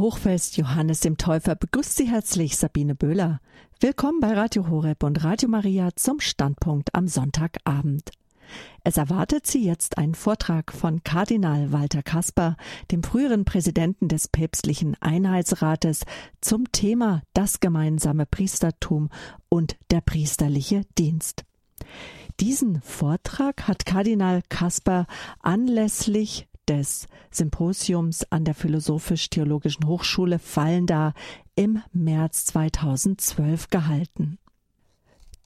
Hochfest Johannes dem Täufer begrüßt Sie herzlich Sabine Böhler. Willkommen bei Radio Horeb und Radio Maria zum Standpunkt am Sonntagabend. Es erwartet Sie jetzt ein Vortrag von Kardinal Walter Kasper, dem früheren Präsidenten des päpstlichen Einheitsrates, zum Thema das gemeinsame Priestertum und der priesterliche Dienst. Diesen Vortrag hat Kardinal Kasper anlässlich des Symposiums an der Philosophisch-Theologischen Hochschule Fallenda im März 2012 gehalten.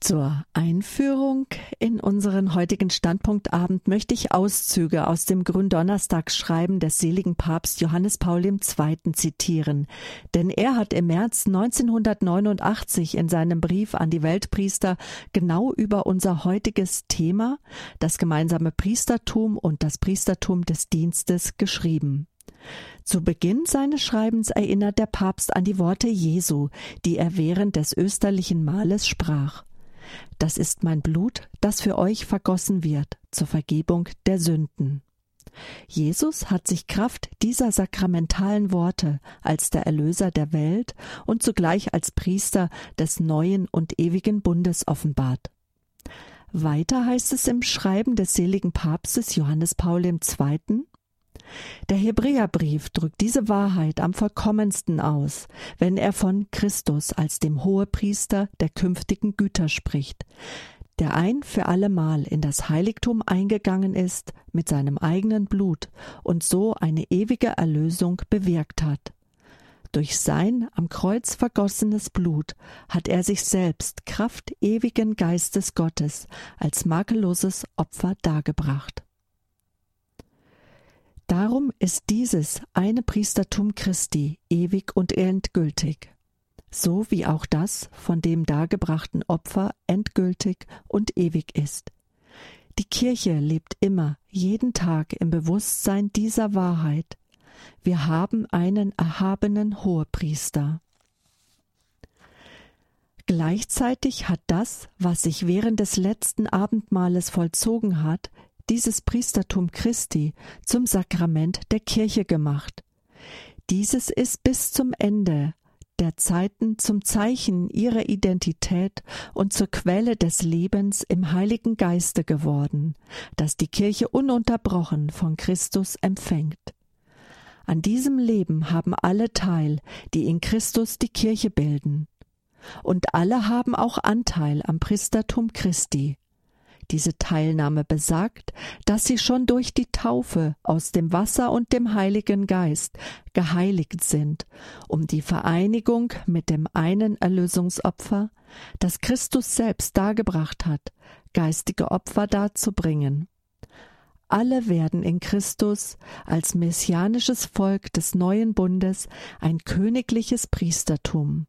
Zur Einführung in unseren heutigen Standpunktabend möchte ich Auszüge aus dem Gründonnerstagsschreiben des seligen Papst Johannes Paul II. zitieren, denn er hat im März 1989 in seinem Brief an die Weltpriester genau über unser heutiges Thema, das gemeinsame Priestertum und das Priestertum des Dienstes, geschrieben. Zu Beginn seines Schreibens erinnert der Papst an die Worte Jesu, die er während des österlichen Mahles sprach. Das ist mein Blut, das für euch vergossen wird zur Vergebung der Sünden. Jesus hat sich Kraft dieser sakramentalen Worte als der Erlöser der Welt und zugleich als Priester des neuen und ewigen Bundes offenbart. Weiter heißt es im Schreiben des seligen Papstes Johannes Paul II. Der Hebräerbrief drückt diese Wahrheit am vollkommensten aus, wenn er von Christus als dem Hohepriester der künftigen Güter spricht, der ein für allemal in das Heiligtum eingegangen ist mit seinem eigenen Blut und so eine ewige Erlösung bewirkt hat. Durch sein am Kreuz vergossenes Blut hat er sich selbst Kraft ewigen Geistes Gottes als makelloses Opfer dargebracht. Darum ist dieses eine Priestertum Christi ewig und endgültig, so wie auch das von dem dargebrachten Opfer endgültig und ewig ist. Die Kirche lebt immer, jeden Tag im Bewusstsein dieser Wahrheit. Wir haben einen erhabenen Hohepriester. Gleichzeitig hat das, was sich während des letzten Abendmahles vollzogen hat, dieses Priestertum Christi zum Sakrament der Kirche gemacht. Dieses ist bis zum Ende der Zeiten zum Zeichen ihrer Identität und zur Quelle des Lebens im Heiligen Geiste geworden, das die Kirche ununterbrochen von Christus empfängt. An diesem Leben haben alle teil, die in Christus die Kirche bilden. Und alle haben auch Anteil am Priestertum Christi, diese Teilnahme besagt, dass sie schon durch die Taufe aus dem Wasser und dem Heiligen Geist geheiligt sind, um die Vereinigung mit dem einen Erlösungsopfer, das Christus selbst dargebracht hat, geistige Opfer darzubringen. Alle werden in Christus als messianisches Volk des neuen Bundes ein königliches Priestertum.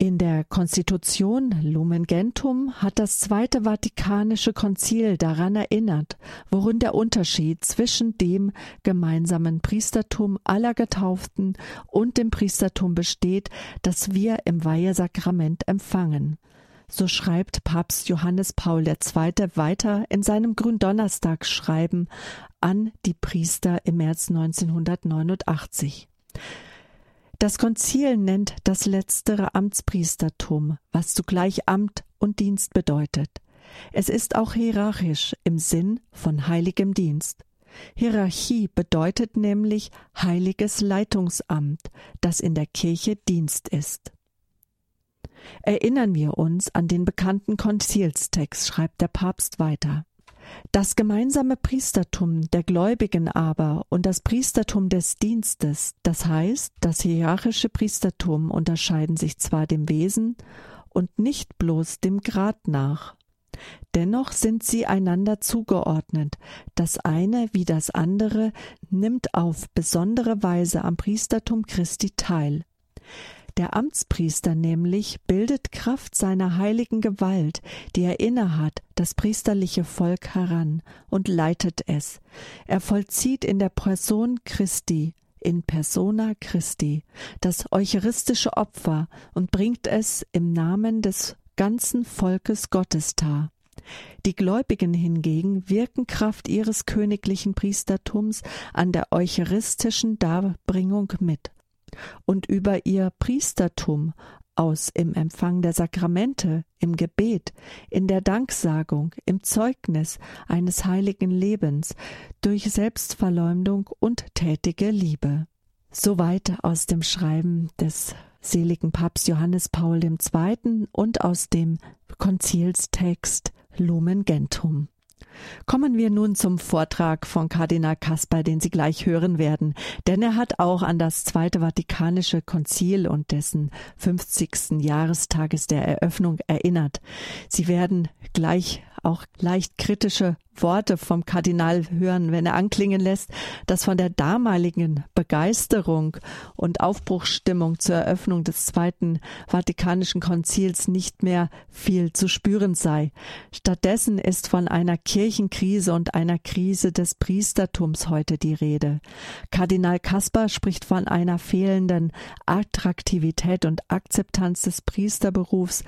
In der Konstitution Lumen Gentum hat das Zweite Vatikanische Konzil daran erinnert, worin der Unterschied zwischen dem gemeinsamen Priestertum aller Getauften und dem Priestertum besteht, das wir im Weihesakrament empfangen. So schreibt Papst Johannes Paul II. weiter in seinem Gründonnerstagsschreiben an die Priester im März 1989. Das Konzil nennt das letztere Amtspriestertum, was zugleich Amt und Dienst bedeutet. Es ist auch hierarchisch im Sinn von heiligem Dienst. Hierarchie bedeutet nämlich heiliges Leitungsamt, das in der Kirche Dienst ist. Erinnern wir uns an den bekannten Konzilstext, schreibt der Papst weiter. Das gemeinsame Priestertum der Gläubigen aber und das Priestertum des Dienstes, das heißt, das hierarchische Priestertum unterscheiden sich zwar dem Wesen und nicht bloß dem Grad nach. Dennoch sind sie einander zugeordnet. Das eine wie das andere nimmt auf besondere Weise am Priestertum Christi teil. Der Amtspriester nämlich bildet Kraft seiner heiligen Gewalt, die er innehat, das priesterliche Volk heran und leitet es. Er vollzieht in der Person Christi, in persona Christi, das eucharistische Opfer und bringt es im Namen des ganzen Volkes Gottes dar. Die Gläubigen hingegen wirken Kraft ihres königlichen Priestertums an der eucharistischen Darbringung mit. Und über ihr Priestertum aus im Empfang der Sakramente, im Gebet, in der Danksagung, im Zeugnis eines heiligen Lebens, durch Selbstverleumdung und tätige Liebe. Soweit aus dem Schreiben des seligen Papst Johannes Paul II. und aus dem Konzilstext Lumen Gentium. Kommen wir nun zum Vortrag von Kardinal Kasper, den Sie gleich hören werden, denn er hat auch an das Zweite Vatikanische Konzil und dessen 50. Jahrestages der Eröffnung erinnert. Sie werden gleich auch leicht kritische Worte vom Kardinal hören, wenn er anklingen lässt, dass von der damaligen Begeisterung und Aufbruchsstimmung zur Eröffnung des Zweiten Vatikanischen Konzils nicht mehr viel zu spüren sei. Stattdessen ist von einer Kirchenkrise und einer Krise des Priestertums heute die Rede. Kardinal Kaspar spricht von einer fehlenden Attraktivität und Akzeptanz des Priesterberufs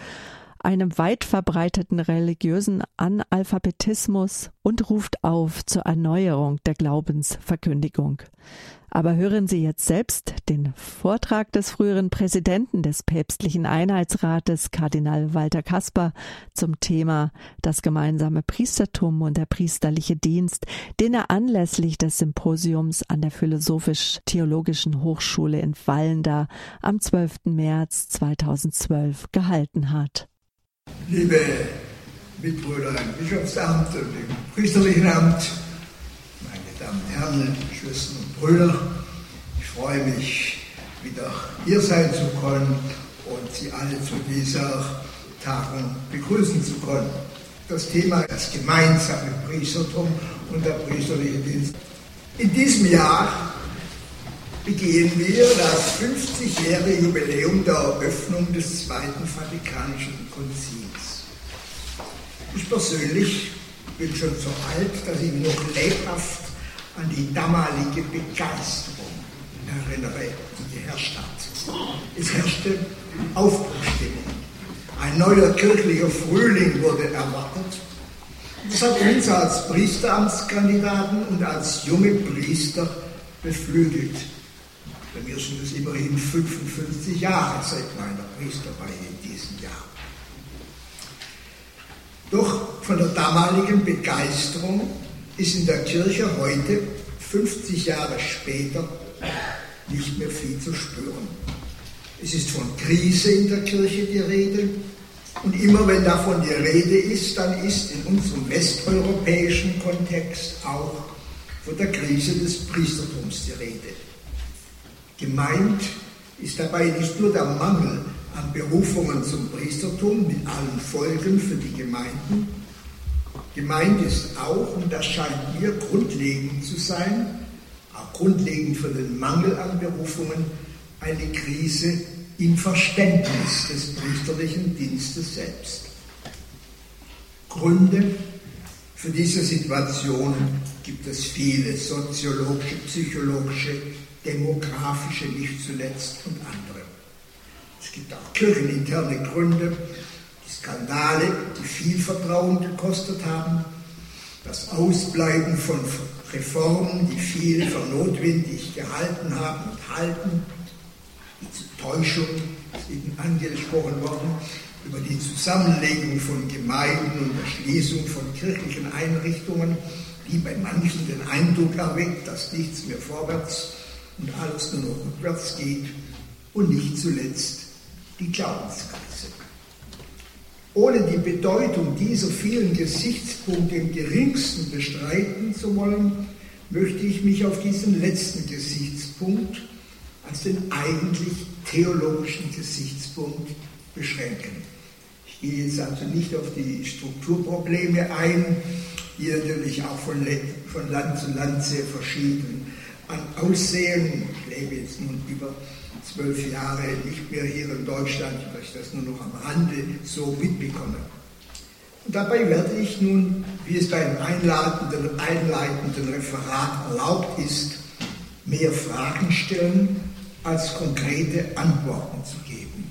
einem weit verbreiteten religiösen Analphabetismus und ruft auf zur Erneuerung der Glaubensverkündigung. Aber hören Sie jetzt selbst den Vortrag des früheren Präsidenten des päpstlichen Einheitsrates, Kardinal Walter Kasper, zum Thema das gemeinsame Priestertum und der priesterliche Dienst, den er anlässlich des Symposiums an der Philosophisch-Theologischen Hochschule in Wallenda am 12. März 2012 gehalten hat liebe Mitbrüder im Bischofsamt und im priesterlichen Amt, meine Damen und Herren, Schwestern und Brüder, ich freue mich, wieder hier sein zu können und Sie alle zu dieser Tagung begrüßen zu können. Das Thema das gemeinsame Priestertum und der priesterliche Dienst. In diesem Jahr begehen wir das 50-jährige Jubiläum der Eröffnung des Zweiten Vatikanischen Konzils. Ich persönlich bin schon so alt, dass ich noch lebhaft an die damalige Begeisterung erinnere, die geherrscht hat. Es herrschte Aufbruchstimmung. Ein neuer kirchlicher Frühling wurde erwartet. Das hat uns als Priesteramtskandidaten und als junge Priester beflügelt. Bei mir sind es immerhin 55 Jahre seit meiner Priesterweihe in diesem Jahr. Doch von der damaligen Begeisterung ist in der Kirche heute, 50 Jahre später, nicht mehr viel zu spüren. Es ist von Krise in der Kirche die Rede. Und immer wenn davon die Rede ist, dann ist in unserem westeuropäischen Kontext auch von der Krise des Priestertums die Rede. Gemeint ist dabei nicht nur der Mangel an Berufungen zum Priestertum mit allen Folgen für die Gemeinden. Gemeint ist auch, und das scheint mir grundlegend zu sein, auch grundlegend für den Mangel an Berufungen, eine Krise im Verständnis des priesterlichen Dienstes selbst. Gründe für diese Situation gibt es viele soziologische, psychologische, demografische nicht zuletzt und andere. Es gibt auch kircheninterne Gründe, die Skandale, die viel Vertrauen gekostet haben, das Ausbleiben von Reformen, die viel für notwendig gehalten haben und halten, die Täuschung, ist eben angesprochen worden, über die Zusammenlegung von Gemeinden und der Schließung von kirchlichen Einrichtungen, die bei manchen den Eindruck erweckt, dass nichts mehr vorwärts und alles nur noch rückwärts geht. Und nicht zuletzt die Glaubenskrise. Ohne die Bedeutung dieser vielen Gesichtspunkte im geringsten bestreiten zu wollen, möchte ich mich auf diesen letzten Gesichtspunkt als den eigentlich theologischen Gesichtspunkt beschränken. Ich gehe jetzt also nicht auf die Strukturprobleme ein, die natürlich auch von, Land zu Land sehr verschieden an Aussehen. Ich lebe jetzt nun über zwölf Jahre nicht mehr hier in Deutschland, weil ich das nur noch am Rande so mitbekomme. Und dabei werde ich nun, wie es beim einleitenden, einleitenden Referat erlaubt ist, mehr Fragen stellen, als konkrete Antworten zu geben.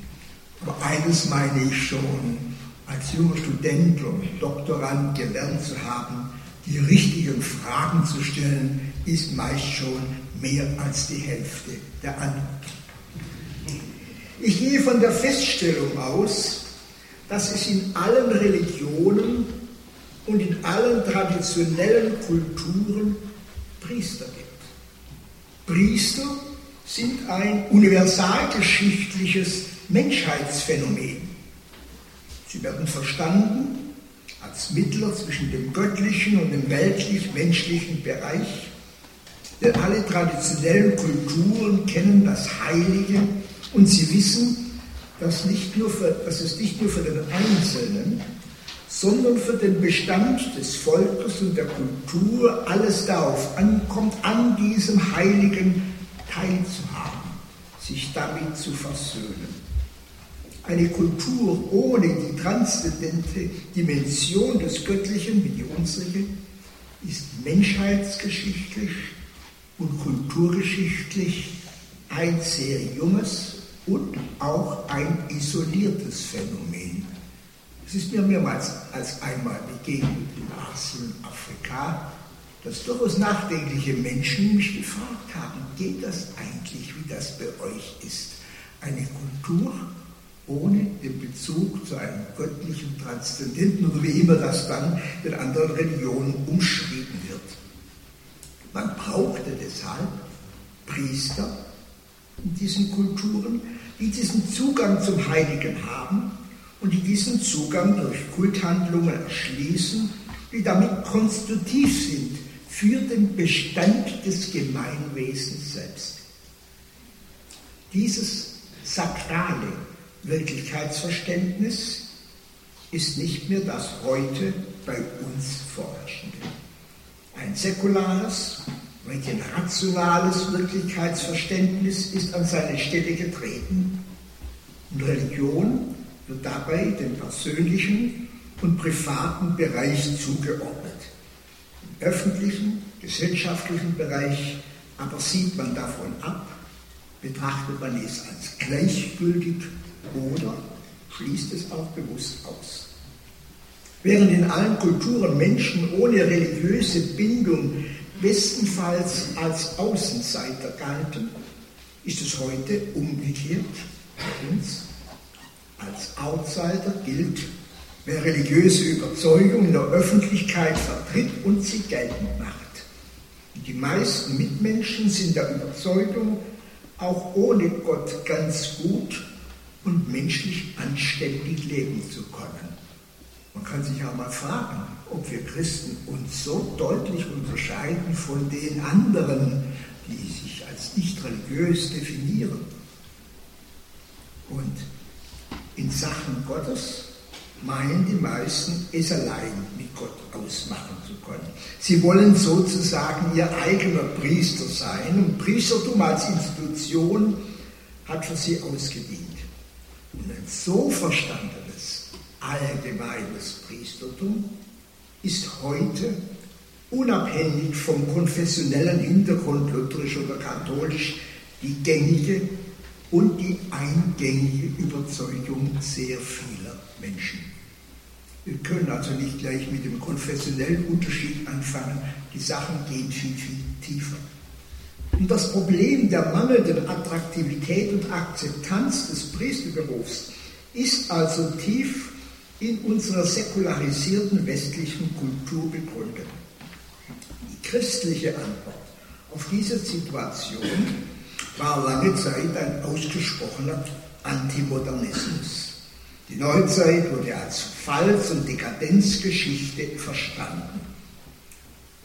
Aber eines meine ich schon, als junger Student und Doktorand gelernt zu haben, die richtigen Fragen zu stellen, ist meist schon mehr als die Hälfte der Antwort. Ich gehe von der Feststellung aus, dass es in allen Religionen und in allen traditionellen Kulturen Priester gibt. Priester sind ein universalgeschichtliches Menschheitsphänomen. Sie werden verstanden als Mittler zwischen dem göttlichen und dem weltlich-menschlichen Bereich, denn alle traditionellen Kulturen kennen das Heilige und sie wissen, dass, nicht nur für, dass es nicht nur für den Einzelnen, sondern für den Bestand des Volkes und der Kultur alles darauf ankommt, an diesem Heiligen teilzuhaben, sich damit zu versöhnen. Eine Kultur ohne die transzendente Dimension des Göttlichen wie die unsere ist menschheitsgeschichtlich und kulturgeschichtlich ein sehr junges und auch ein isoliertes Phänomen. Es ist mir mehrmals als einmal begegnet in Asien, Afrika, dass durchaus nachdenkliche Menschen mich gefragt haben, geht das eigentlich, wie das bei euch ist? Eine Kultur ohne den Bezug zu einem göttlichen Transzendenten oder wie immer das dann in anderen Religionen umschrieben wird. Man brauchte deshalb Priester in diesen Kulturen, die diesen Zugang zum Heiligen haben und die diesen Zugang durch Kulthandlungen erschließen, die damit konstitutiv sind für den Bestand des Gemeinwesens selbst. Dieses sakrale Wirklichkeitsverständnis ist nicht mehr das heute bei uns vorherrschende. Ein säkulares, ein rationales Wirklichkeitsverständnis ist an seine Stelle getreten und Religion wird dabei dem persönlichen und privaten Bereich zugeordnet. Im öffentlichen, gesellschaftlichen Bereich aber sieht man davon ab, betrachtet man es als gleichgültig oder schließt es auch bewusst aus. Während in allen Kulturen Menschen ohne religiöse Bindung bestenfalls als Außenseiter galten, ist es heute umgekehrt bei uns. Als Outsider gilt, wer religiöse Überzeugung in der Öffentlichkeit vertritt und sie geltend macht. Die meisten Mitmenschen sind der Überzeugung, auch ohne Gott ganz gut und menschlich anständig leben zu können. Man kann sich auch mal fragen, ob wir Christen uns so deutlich unterscheiden von den anderen, die sich als nicht religiös definieren. Und in Sachen Gottes meinen die meisten, es allein mit Gott ausmachen zu können. Sie wollen sozusagen ihr eigener Priester sein und Priestertum als Institution hat für sie ausgedient. Und ein so verstandenes, allgemeines Priestertum ist heute unabhängig vom konfessionellen Hintergrund, lutherisch oder katholisch, die gängige und die eingängige Überzeugung sehr vieler Menschen. Wir können also nicht gleich mit dem konfessionellen Unterschied anfangen. Die Sachen gehen viel, viel tiefer. Und das Problem der mangelnden Attraktivität und Akzeptanz des Priesterberufs ist also tief in unserer säkularisierten westlichen Kultur begründet. Die christliche Antwort auf diese Situation war lange Zeit ein ausgesprochener Antimodernismus. Die Neuzeit wurde als Falls- und Dekadenzgeschichte verstanden.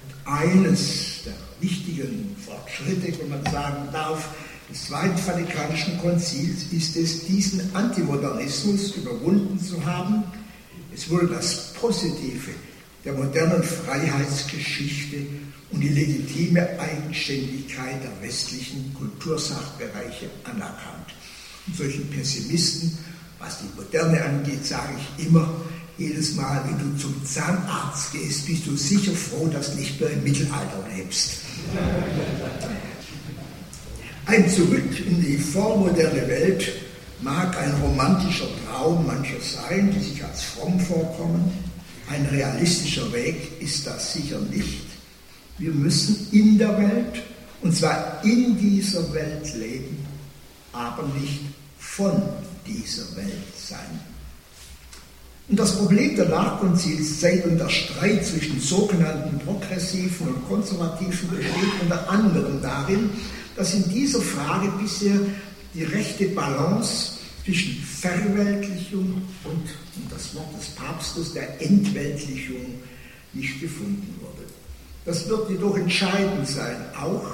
Und eines der wichtigen Fortschritte, wenn man sagen darf, des Zweiten Vatikanischen Konzils ist es, diesen Antimodernismus überwunden zu haben. Es wurde das Positive der modernen Freiheitsgeschichte und die legitime Eigenständigkeit der westlichen Kultursachbereiche anerkannt. Und solchen Pessimisten was die Moderne angeht, sage ich immer, jedes Mal, wenn du zum Zahnarzt gehst, bist du sicher froh, dass du nicht mehr im Mittelalter lebst. Ein Zurück in die vormoderne Welt mag ein romantischer Traum mancher sein, die sich als fromm vorkommen. Ein realistischer Weg ist das sicher nicht. Wir müssen in der Welt, und zwar in dieser Welt leben, aber nicht von dieser Welt sein. Und das Problem der Nachkonzilszeit und der Streit zwischen sogenannten Progressiven und Konservativen besteht unter anderem darin, dass in dieser Frage bisher die rechte Balance zwischen Verweltlichung und, und das Wort des Papstes der Entweltlichung nicht gefunden wurde. Das wird jedoch entscheidend sein, auch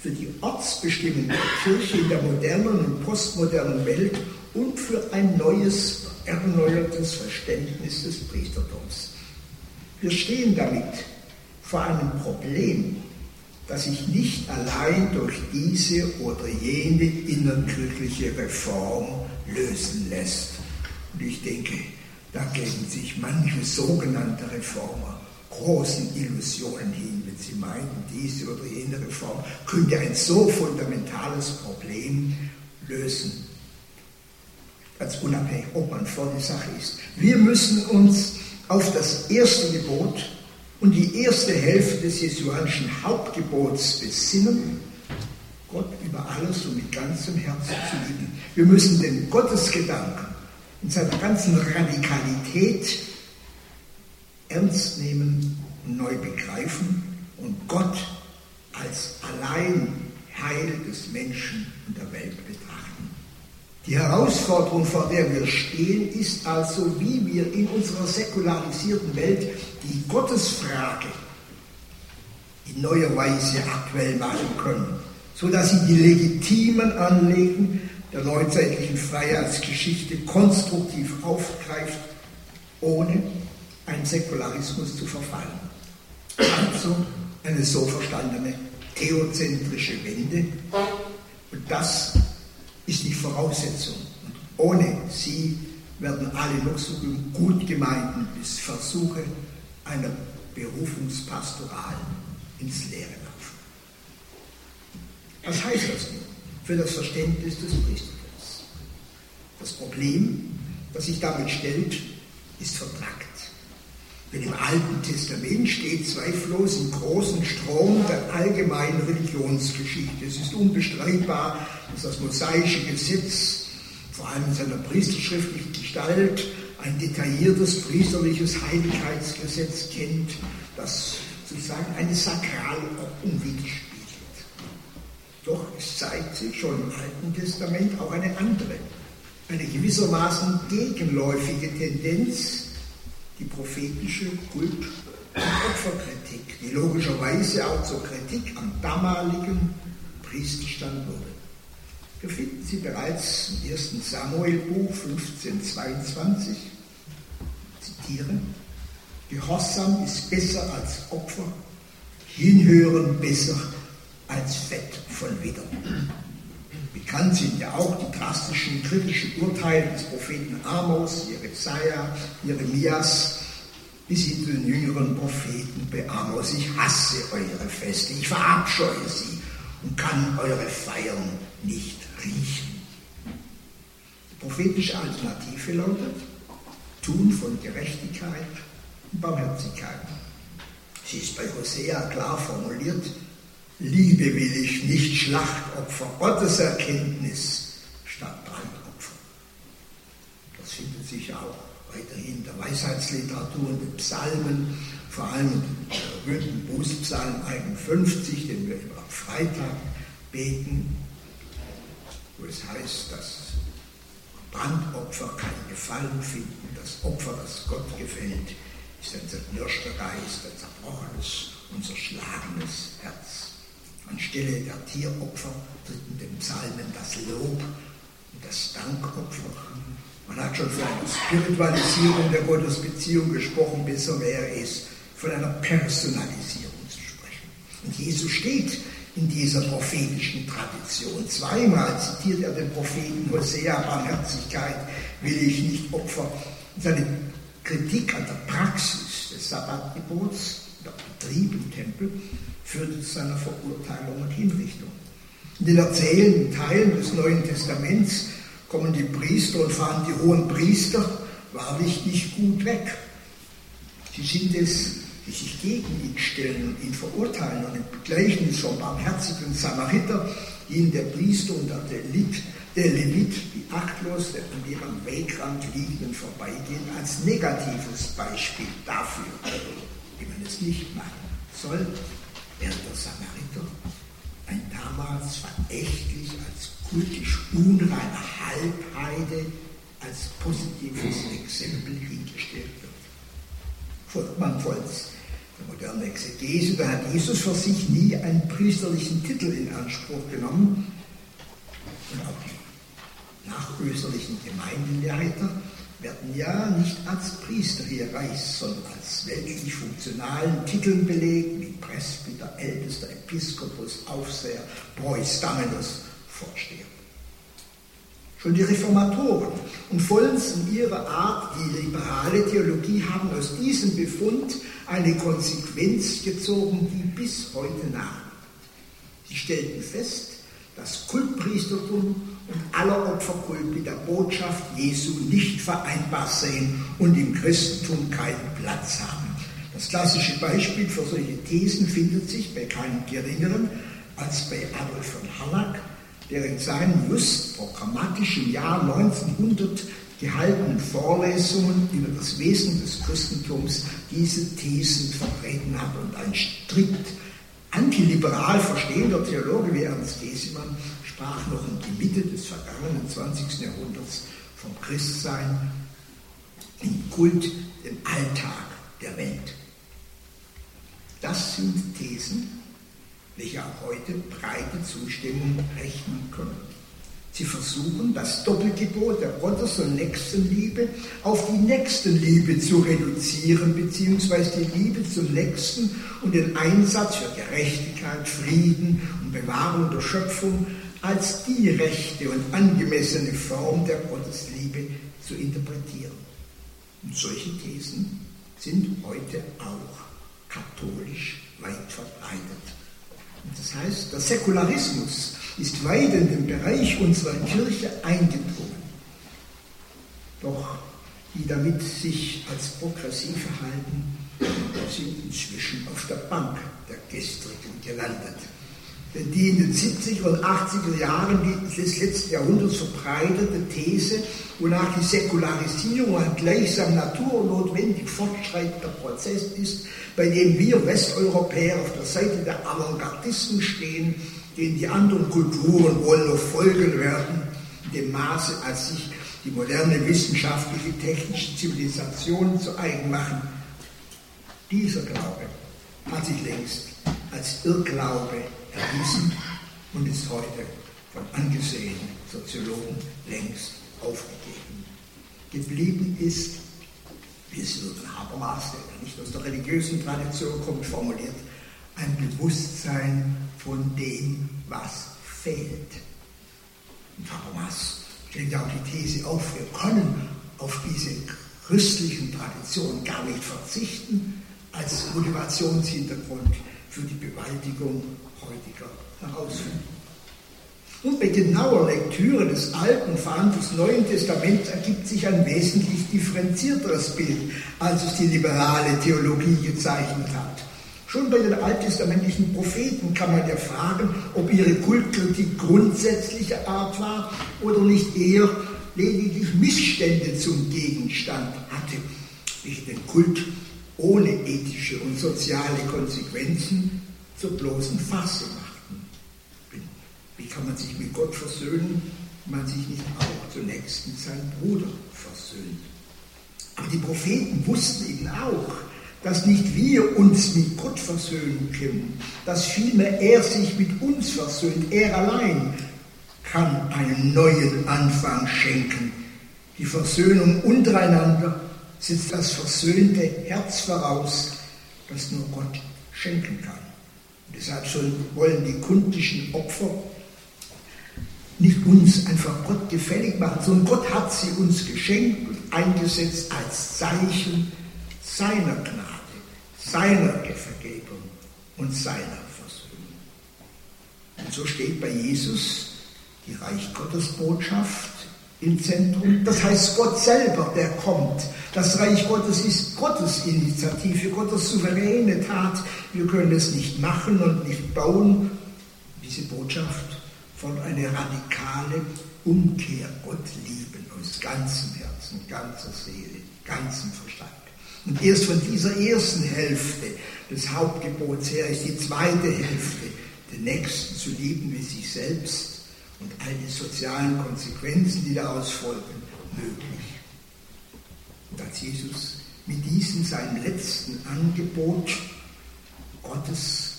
für die Ortsbestimmung der Kirche in der modernen und postmodernen Welt und für ein neues, erneuertes Verständnis des Priestertums. Wir stehen damit vor einem Problem, das sich nicht allein durch diese oder jene innerkirchliche Reform lösen lässt. Und ich denke, da geben sich manche sogenannte Reformer großen Illusionen hin, wenn sie meinen, diese oder jene Reform könnte ein so fundamentales Problem lösen. Ganz unabhängig, ob man vor der Sache ist. Wir müssen uns auf das erste Gebot und die erste Hälfte des jesuanischen Hauptgebots besinnen, Gott über alles und mit ganzem Herzen zu lieben. Wir müssen den Gottesgedanken in seiner ganzen Radikalität ernst nehmen und neu begreifen und Gott als allein Heil des Menschen und der Welt betrachten. Die Herausforderung, vor der wir stehen, ist also, wie wir in unserer säkularisierten Welt die Gottesfrage in neuer Weise aktuell machen können, sodass sie die legitimen Anliegen der neuzeitlichen Freiheitsgeschichte konstruktiv aufgreift, ohne einen Säkularismus zu verfallen. Also eine so verstandene theozentrische Wende. Und das ist die Voraussetzung. Und ohne sie werden alle noch so gut gemeinten Versuche einer Berufungspastoral ins Leere. Was heißt das für das Verständnis des Priestertums? Das Problem, das sich damit stellt, ist vertrackt. Denn im Alten Testament steht zweifellos im großen Strom der allgemeinen Religionsgeschichte. Es ist unbestreitbar, dass das mosaische Gesetz, vor allem in seiner priesterschriftlichen Gestalt, ein detailliertes priesterliches Heiligkeitsgesetz kennt, das sozusagen eine Sakralordnung widerspiegelt. Doch es zeigt sich schon im Alten Testament auch eine andere, eine gewissermaßen gegenläufige Tendenz, die prophetische Kult- und Opferkritik, die logischerweise auch zur Kritik am damaligen Priesterstand wurde. Wir finden sie bereits im 1. Samuel-Buch 1522. Zitiere: Gehorsam ist besser als Opfer, Hinhören besser als Fett von Widdern. Bekannt sind ja auch die drastischen kritischen Urteile des Propheten Amos, Jesaja, Jeremias, bis hin zu den jüngeren Propheten bei Amos. Ich hasse eure Feste, ich verabscheue sie und kann eure Feiern nicht riechen. Die prophetische Alternative lautet, tun von Gerechtigkeit und Barmherzigkeit. Sie ist bei Hosea klar formuliert, Liebe will ich, nicht Schlachtopfer, Gotteserkenntnis statt Brandopfer. Das findet sich auch weiterhin in der Weisheitsliteratur und den Psalmen, vor allem im berühmten Bußpsalm 51, den wir immer am Freitag beten, wo es heißt, dass Brandopfer keinen Gefallen finden, das Opfer, das Gott gefällt, ist ein zerknirschter Geist, ein zerbrochenes und zerschlagenes Herz. Anstelle der Tieropfer tritt in den Psalmen das Lob und das Dankopfer. Man hat schon von einer Spiritualisierung der Gottesbeziehung gesprochen, besser wäre es, von einer Personalisierung zu sprechen. Und Jesus steht in dieser prophetischen Tradition. Zweimal zitiert er den Propheten Hosea, Barmherzigkeit will ich nicht Opfer. Seine Kritik an der Praxis des Sabbatgebots, der Betrieb im Tempel, führte zu seiner Verurteilung und Hinrichtung. In den erzählenden Teilen des Neuen Testaments kommen die Priester und fahren die hohen Priester wahrlich nicht gut weg. Sie sind es, die sich gegen ihn stellen und ihn verurteilen. Und im Gleichnis vom barmherzigen Samariter, ihn der Priester und der Levit, der Levit, die achtlos an ihrem Wegrand liegenden vorbeigehen, als negatives Beispiel dafür, wie man es nicht machen soll, während der Samariter ein damals verächtlich als kultisch unreiner Halbheide als positives Exempel hingestellt wird folgt man Volz. Der moderne Exegese, da hat Jesus für sich nie einen priesterlichen Titel in Anspruch genommen. Und auch die nachösterlichen Gemeindeleiter werden ja nicht als Priester hier reichs, sondern als weltlich funktionalen Titeln belegt, wie Presbyter, Ältester, Episkopus, Aufseher, Preuß, Damenus, Vorsteher. Schon die Reformatoren und vollends in ihrer Art die liberale Theologie haben aus diesem Befund eine Konsequenz gezogen, die bis heute nach. Sie stellten fest, dass Kultpriestertum und aller Opferkult mit der Botschaft Jesu nicht vereinbar seien und im Christentum keinen Platz haben. Das klassische Beispiel für solche Thesen findet sich bei keinem geringeren als bei Adolf von Harnack, der in seinen just programmatischen Jahr 1900 gehaltenen Vorlesungen über das Wesen des Christentums diese Thesen vertreten hat und ein strikt antiliberal verstehender Theologe wie Ernst Gesimann sprach noch in die Mitte des vergangenen 20. Jahrhunderts vom Christsein im Kult, im Alltag der Welt. Das sind Thesen, welche auch heute breite Zustimmung rechnen können. Sie versuchen, das Doppelgebot der Gottes- und Nächstenliebe auf die Nächstenliebe zu reduzieren, beziehungsweise die Liebe zum Nächsten und den Einsatz für Gerechtigkeit, Frieden und Bewahrung der Schöpfung als die rechte und angemessene Form der Gottesliebe zu interpretieren. Und solche Thesen sind heute auch katholisch weit verbreitet. Das heißt, der Säkularismus ist weit in den Bereich unserer Kirche eingedrungen. Doch die damit sich als progressiv verhalten, sind inzwischen auf der Bank der Gestrigen gelandet. Die in den 70er und 80er Jahren des letzten Jahrhunderts verbreitete These, wonach die Säkularisierung ein gleichsam naturnotwendig fortschreitender Prozess ist, bei dem wir Westeuropäer auf der Seite der Avantgardisten stehen, denen die anderen Kulturen wohl noch folgen werden, in dem Maße, als sich die moderne wissenschaftliche, technische Zivilisation zu eigen machen. Dieser Glaube hat sich längst als Irrglaube erwiesen und ist heute von angesehenen Soziologen längst aufgegeben. Geblieben ist, wie es Jürgen Habermas, der nicht aus der religiösen Tradition kommt, formuliert, ein Bewusstsein von dem, was fehlt. Und Habermas stellt ja auch die These auf, wir können auf diese christlichen Traditionen gar nicht verzichten als Motivationshintergrund für die Bewältigung heutiger Herausforderungen. Und bei genauer Lektüre des Alten, vor allem des Neuen Testaments, ergibt sich ein wesentlich differenzierteres Bild, als es die liberale Theologie gezeichnet hat. Schon bei den alttestamentlichen Propheten kann man ja fragen, ob ihre Kultkritik grundsätzlicher Art war oder nicht eher lediglich Missstände zum Gegenstand hatte, welche den Kult ohne ethische und soziale Konsequenzen zur bloßen Farce machten. Wie kann man sich mit Gott versöhnen, wenn man sich nicht auch zunächst mit seinem Bruder versöhnt? Aber die Propheten wussten eben auch, dass nicht wir uns mit Gott versöhnen können, dass vielmehr er sich mit uns versöhnt. Er allein kann einen neuen Anfang schenken. Die Versöhnung untereinander setzt das versöhnte Herz voraus, das nur Gott schenken kann. Deshalb wollen die kundischen Opfer nicht uns einfach Gott gefällig machen, sondern Gott hat sie uns geschenkt und eingesetzt als Zeichen seiner Gnade, seiner Vergebung und seiner Versöhnung. Und so steht bei Jesus die Reich Gottes Botschaft im Zentrum. Das heißt, Gott selber, der kommt. Das Reich Gottes ist Gottes Initiative, Gottes souveräne Tat. Wir können es nicht machen und nicht bauen. Diese Botschaft von einer radikale Umkehr, Gott lieben aus ganzem Herzen, ganzer Seele, ganzem Verstand. Und erst von dieser ersten Hälfte des Hauptgebots her ist die zweite Hälfte, den Nächsten zu lieben wie sich selbst und all die sozialen Konsequenzen, die daraus folgen, möglich. Und als Jesus mit diesem seinem letzten Angebot Gottes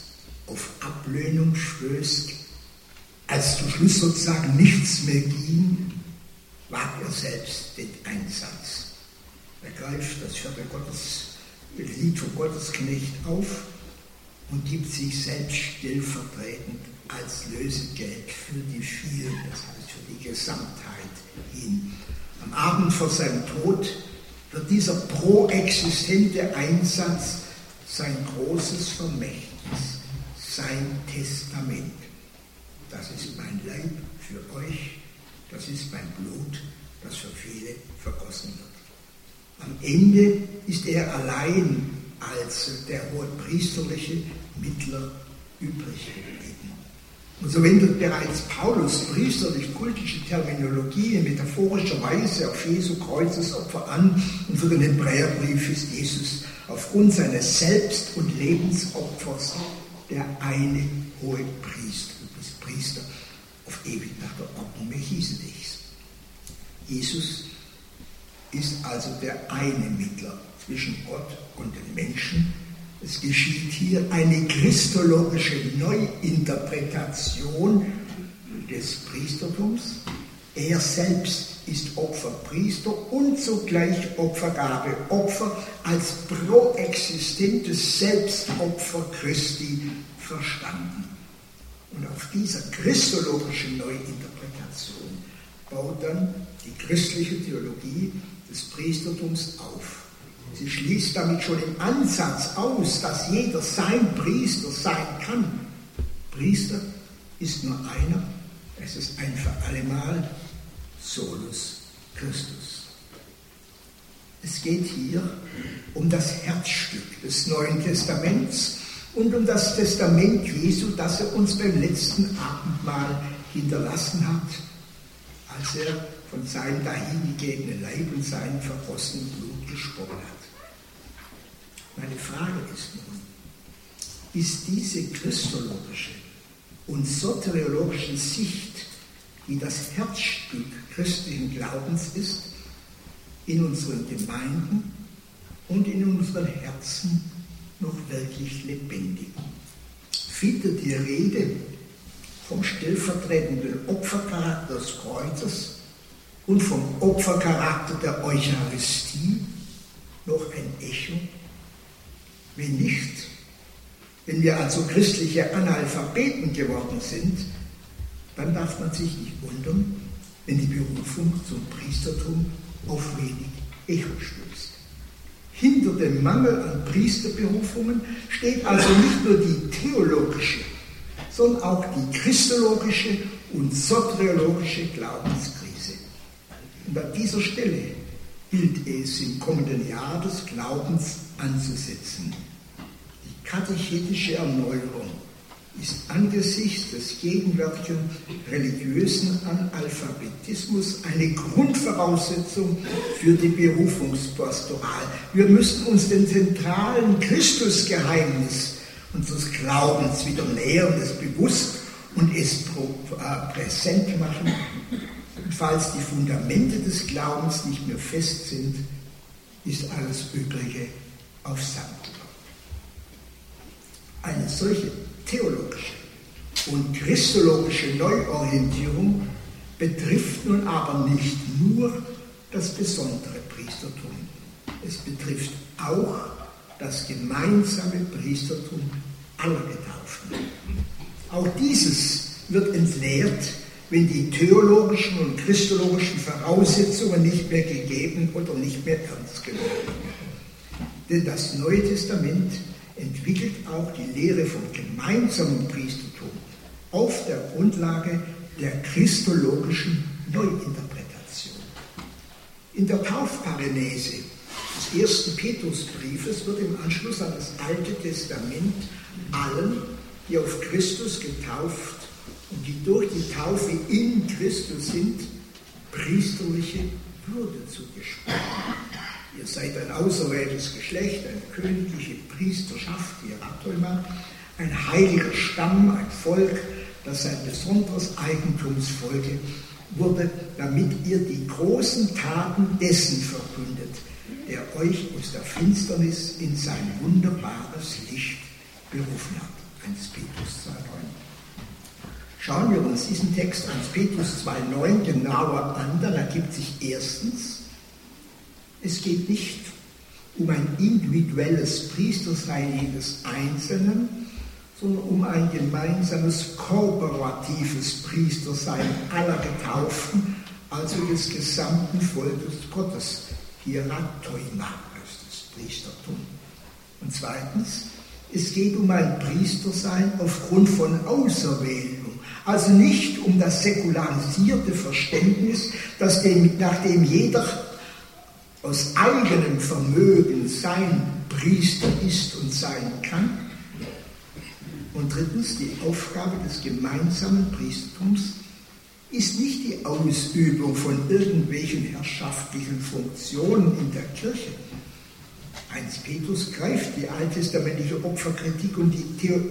auf Ablöhnung stößt, als zum Schluss sozusagen nichts mehr ging, wagt er selbst den Einsatz. Er greift das vierte Gottes, Lied vom Gottesknecht auf und gibt sich selbst stellvertretend als Lösegeld für die vielen, das heißt für die Gesamtheit hin. Am Abend vor seinem Tod wird dieser proexistente Einsatz sein großes Vermächtnis, sein Testament. Das ist mein Leib für euch, das ist mein Blut, das für viele vergossen wird. Am Ende ist er allein als der hohepriesterliche Mittler übrig geblieben. Und so wendet bereits Paulus priesterlich-kultische Terminologie in metaphorischer Weise auf Jesu Kreuzesopfer an und für den Hebräerbrief ist Jesus aufgrund seines Selbst- und Lebensopfers der eine hohe Priester, Priester auf ewig nach der Ordnung Melchisedechs. Jesus ist also der eine Mittler zwischen Gott und den Menschen es geschieht hier eine christologische Neuinterpretation des Priestertums. Er selbst ist Opferpriester und zugleich Opfergabe. Opfer als proexistentes Selbstopfer Christi verstanden. Und auf dieser christologischen Neuinterpretation baut dann die christliche Theologie des Priestertums auf. Sie schließt damit schon im Ansatz aus, dass jeder sein Priester sein kann. Priester ist nur einer, es ist ein für allemal Solus Christus. Es geht hier um das Herzstück des Neuen Testaments und um das Testament Jesu, das er uns beim letzten Abendmahl hinterlassen hat, als er von seinem dahingegebenen Leib und seinem vergossenen Blut gesprochen hat. Meine Frage ist nun, ist diese christologische und soteriologische Sicht, die das Herzstück christlichen Glaubens ist, in unseren Gemeinden und in unseren Herzen noch wirklich lebendig? Findet die Rede vom stellvertretenden Opfercharakter des Kreuzes und vom Opfercharakter der Eucharistie noch ein Echo wenn nicht, wenn wir also christliche Analphabeten geworden sind, dann darf man sich nicht wundern, wenn die Berufung zum Priestertum auf wenig Echo stößt. Hinter dem Mangel an Priesterberufungen steht also nicht nur die theologische, sondern auch die christologische und soteriologische Glaubenskrise. Und an dieser Stelle gilt es im kommenden Jahr des Glaubens anzusetzen. Katechetische Erneuerung ist angesichts des gegenwärtigen religiösen Analphabetismus eine Grundvoraussetzung für die Berufungspastoral. Wir müssen uns dem zentralen Christusgeheimnis unseres Glaubens wieder nähern, es bewusst und es äh, präsent machen. Und falls die Fundamente des Glaubens nicht mehr fest sind, ist alles Übrige auf Sand. Eine solche theologische und christologische Neuorientierung betrifft nun aber nicht nur das besondere Priestertum. Es betrifft auch das gemeinsame Priestertum aller Getauften. Auch dieses wird entleert wenn die theologischen und christologischen Voraussetzungen nicht mehr gegeben oder nicht mehr ernst genommen werden. Denn das Neue Testament entwickelt auch die Lehre vom gemeinsamen Priestertum auf der Grundlage der christologischen Neuinterpretation. In der Taufparenese des ersten Petrusbriefes wird im Anschluss an das Alte Testament allen, die auf Christus getauft und die durch die Taufe in Christus sind, priesterliche Würde zugesprochen. Ihr seid ein auserwähltes Geschlecht, eine königliche Priesterschaft, Hieratoma, ein heiliger Stamm, ein Volk, das ein besonderes Eigentumsvolke wurde, damit ihr die großen Taten dessen verkündet, der euch aus der Finsternis in sein wunderbares Licht berufen hat. 1 Petrus 2,9. Schauen wir uns diesen Text 1 Petrus 2,9 genauer an, dann ergibt sich erstens, es geht nicht um ein individuelles Priestersein jedes Einzelnen, sondern um ein gemeinsames kooperatives Priestersein aller Getauften, also des gesamten Volkes Gottes. Hieratoima heißt das Priestertum. Und zweitens, es geht um ein Priestersein aufgrund von Auserwählung, also nicht um das säkularisierte Verständnis, dass dem, nach dem jeder aus eigenem Vermögen sein Priester ist und sein kann, und drittens, die Aufgabe des gemeinsamen Priestertums ist nicht die Ausübung von irgendwelchen herrschaftlichen Funktionen in der Kirche. Heinz Petrus greift die alttestamentliche Opferkritik und die, Theo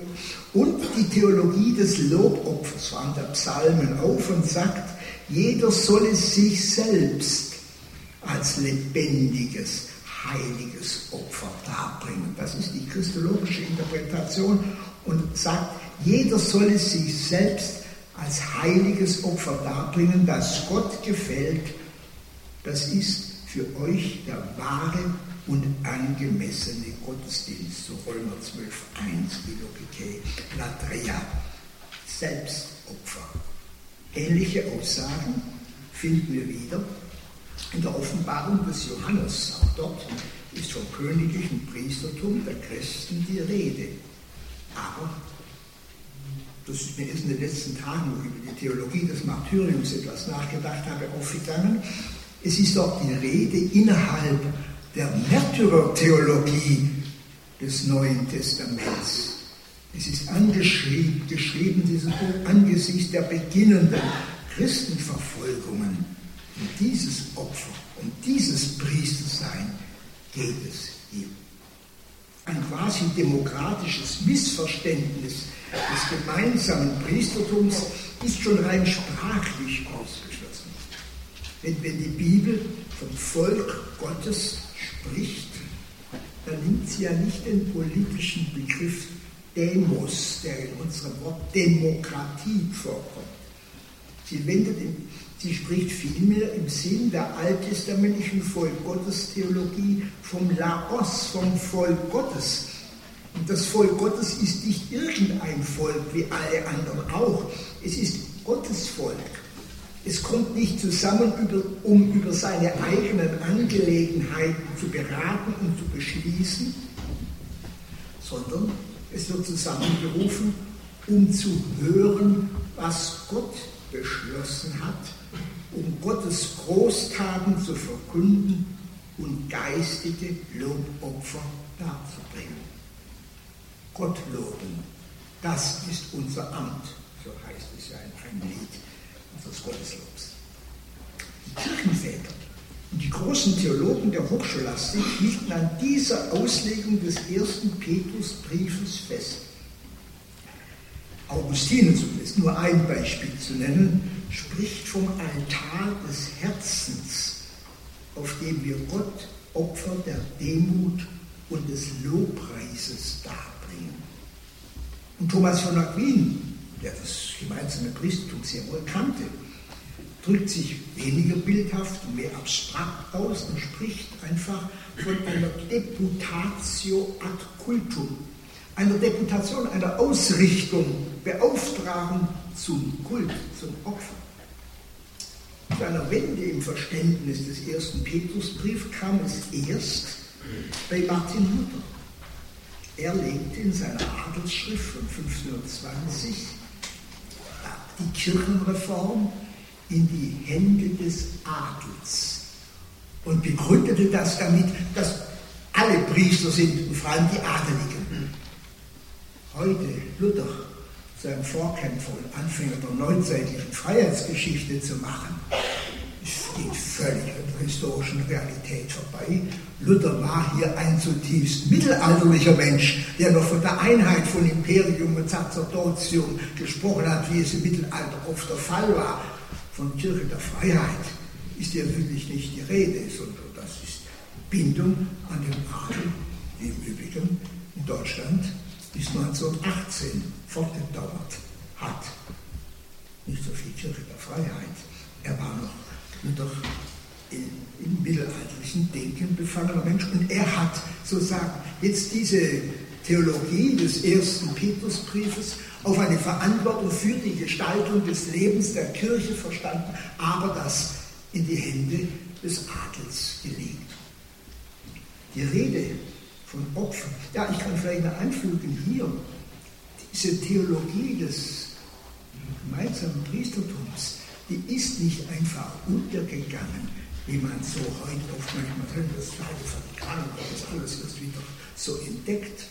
und die Theologie des Lobopfers, vor allem der Psalmen, auf und sagt, jeder solle sich selbst als lebendiges, heiliges Opfer darbringen. Das ist die christologische Interpretation und sagt, jeder solle sich selbst als heiliges Opfer darbringen, das Gott gefällt. Das ist für euch der wahre und angemessene Gottesdienst, so Römer 12, 1, Ilogike, Latria, Selbstopfer. Ähnliche Aussagen finden wir wieder in der Offenbarung des Johannes. Auch dort ist vom königlichen Priestertum der Christen die Rede. Aber, das ist mir erst in den letzten Tagen, wo ich über die Theologie des Martyriums etwas nachgedacht habe, aufgegangen, es ist auch die Rede innerhalb der Märtyrertheologie des Neuen Testaments. Es ist angeschrieben, geschrieben, dieses angesichts der beginnenden Christenverfolgungen. Um dieses Opfer, um dieses Priestersein geht es hier ein quasi demokratisches Missverständnis des gemeinsamen Priestertums ist schon rein sprachlich ausgeschlossen. Wenn, wenn die Bibel vom Volk Gottes spricht, dann nimmt sie ja nicht den politischen Begriff Demos, der in unserem Wort Demokratie vorkommt. Sie wendet im Sie spricht vielmehr im Sinn der alttestamentlichen Volk Gottes Theologie vom Laos, vom Volk Gottes. Und das Volk Gottes ist nicht irgendein Volk wie alle anderen auch. Es ist Gottes Volk. Es kommt nicht zusammen, um über seine eigenen Angelegenheiten zu beraten und zu beschließen, sondern es wird zusammengerufen, um zu hören, was Gott beschlossen hat um Gottes Großtaten zu verkünden und geistige Lobopfer darzubringen. Gott loben, das ist unser Amt, so heißt es ja in einem Lied unseres Gotteslobs. Die Kirchenväter und die großen Theologen der Hochscholastik hielten an dieser Auslegung des ersten Petrusbriefes fest. Augustinus, um jetzt nur ein Beispiel zu nennen, spricht vom Altar des Herzens, auf dem wir Gott Opfer der Demut und des Lobpreises darbringen. Und Thomas von Aquin, der das gemeinsame Priestertum sehr wohl kannte, drückt sich weniger bildhaft und mehr abstrakt aus und spricht einfach von einer Deputatio ad cultum, einer Deputation, einer Ausrichtung, Beauftragung zum Kult, zum Opfer. Zu einer Wende im Verständnis des ersten Petrusbriefs kam es erst bei Martin Luther. Er legte in seiner Adelsschrift von 1520 die Kirchenreform in die Hände des Adels und begründete das damit, dass alle Priester sind und vor allem die Adeligen. Heute Luther zu einem Vorkämpfer und Anfänger der neuzeitlichen Freiheitsgeschichte zu machen, geht völlig an der historischen Realität vorbei. Luther war hier ein zutiefst mittelalterlicher Mensch, der noch von der Einheit von Imperium und Sacerdotium gesprochen hat, wie es im Mittelalter oft der Fall war. Von Kirche der Freiheit ist hier wirklich nicht die Rede, sondern das ist Bindung an den Adel, die im Übrigen in Deutschland bis 1918 fortgedauert hat. Nicht so viel Kirche der Freiheit. Er war noch doch in, im mittelalterlichen Denken befangener Mensch. Und er hat sozusagen jetzt diese Theologie des ersten Petrusbriefes auf eine Verantwortung für die Gestaltung des Lebens der Kirche verstanden, aber das in die Hände des Adels gelegt. Die Rede von Opfern, ja, ich kann vielleicht noch anfügen hier, diese Theologie des gemeinsamen Priestertums, die ist nicht einfach untergegangen, wie man so heute oft manchmal hört, das Vatikan das alles wird wieder so entdeckt.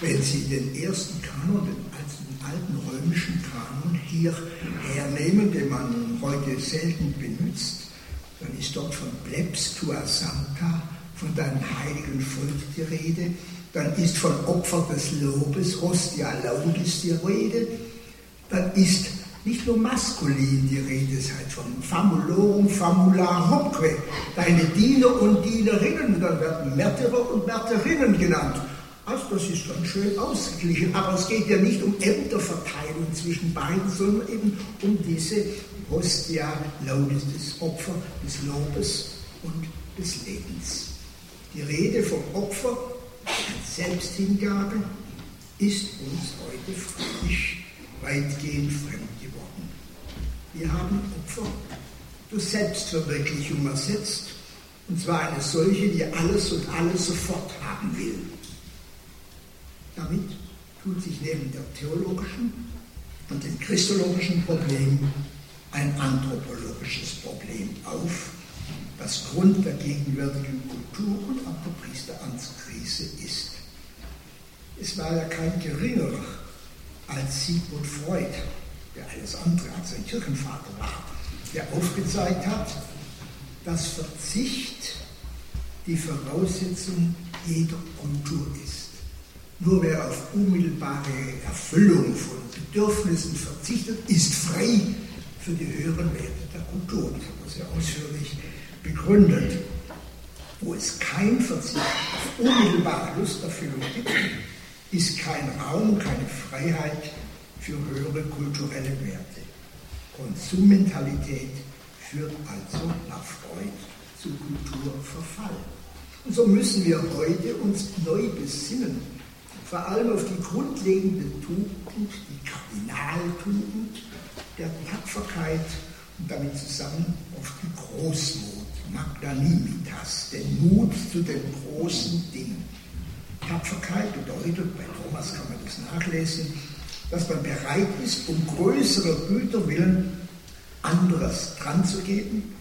Wenn Sie den ersten Kanon, den alten römischen Kanon hier hernehmen, den man heute selten benutzt, dann ist dort von Plebs tua sancta, von deinem heiligen Volk die Rede, dann ist von Opfer des Lobes, Hostia laudis die Rede, dann ist nicht nur maskulin die Rede sei von famulorum famularoque, deine Diener und Dienerinnen, dann werden Märtyrer und Märtyrinnen genannt. Also das ist ganz schön ausgeglichen, aber es geht ja nicht um Ämterverteilung zwischen beiden, sondern eben um diese Hostia Laudis, das Opfer des Lobes und des Lebens. Die Rede vom Opfer als Selbsthingabe ist uns heute freilich weitgehend fremd geworden. Wir haben Opfer durch Selbstverwirklichung ersetzt, und zwar eine solche, die alles und alles sofort haben will. Damit tut sich neben der theologischen und dem christologischen Problem ein anthropologisches Problem auf, das Grund der gegenwärtigen Kultur- und auch der Priesteramtskrise ist. Es war ja kein geringerer als Sigmund Freud, der alles andere als ein Kirchenvater war, der aufgezeigt hat, dass Verzicht die Voraussetzung jeder Kultur ist. Nur wer auf unmittelbare Erfüllung von Bedürfnissen verzichtet, ist frei für die höheren Werte der Kultur. Das haben wir sehr ausführlich begründet. Wo es kein Verzicht auf unmittelbare Lusterfüllung gibt, ist kein Raum, keine Freiheit für höhere kulturelle Werte. Konsummentalität führt also nach Freud zu Kulturverfall. Und so müssen wir heute uns neu besinnen, vor allem auf die grundlegende Tugend, die Kardinaltugend der Tapferkeit und damit zusammen auf die Großmut, Magnanimitas, den Mut zu den großen Dingen. Tapferkeit bedeutet, bei Thomas kann man das nachlesen, dass man bereit ist, um größerer Güter willen anderes dran zu geben,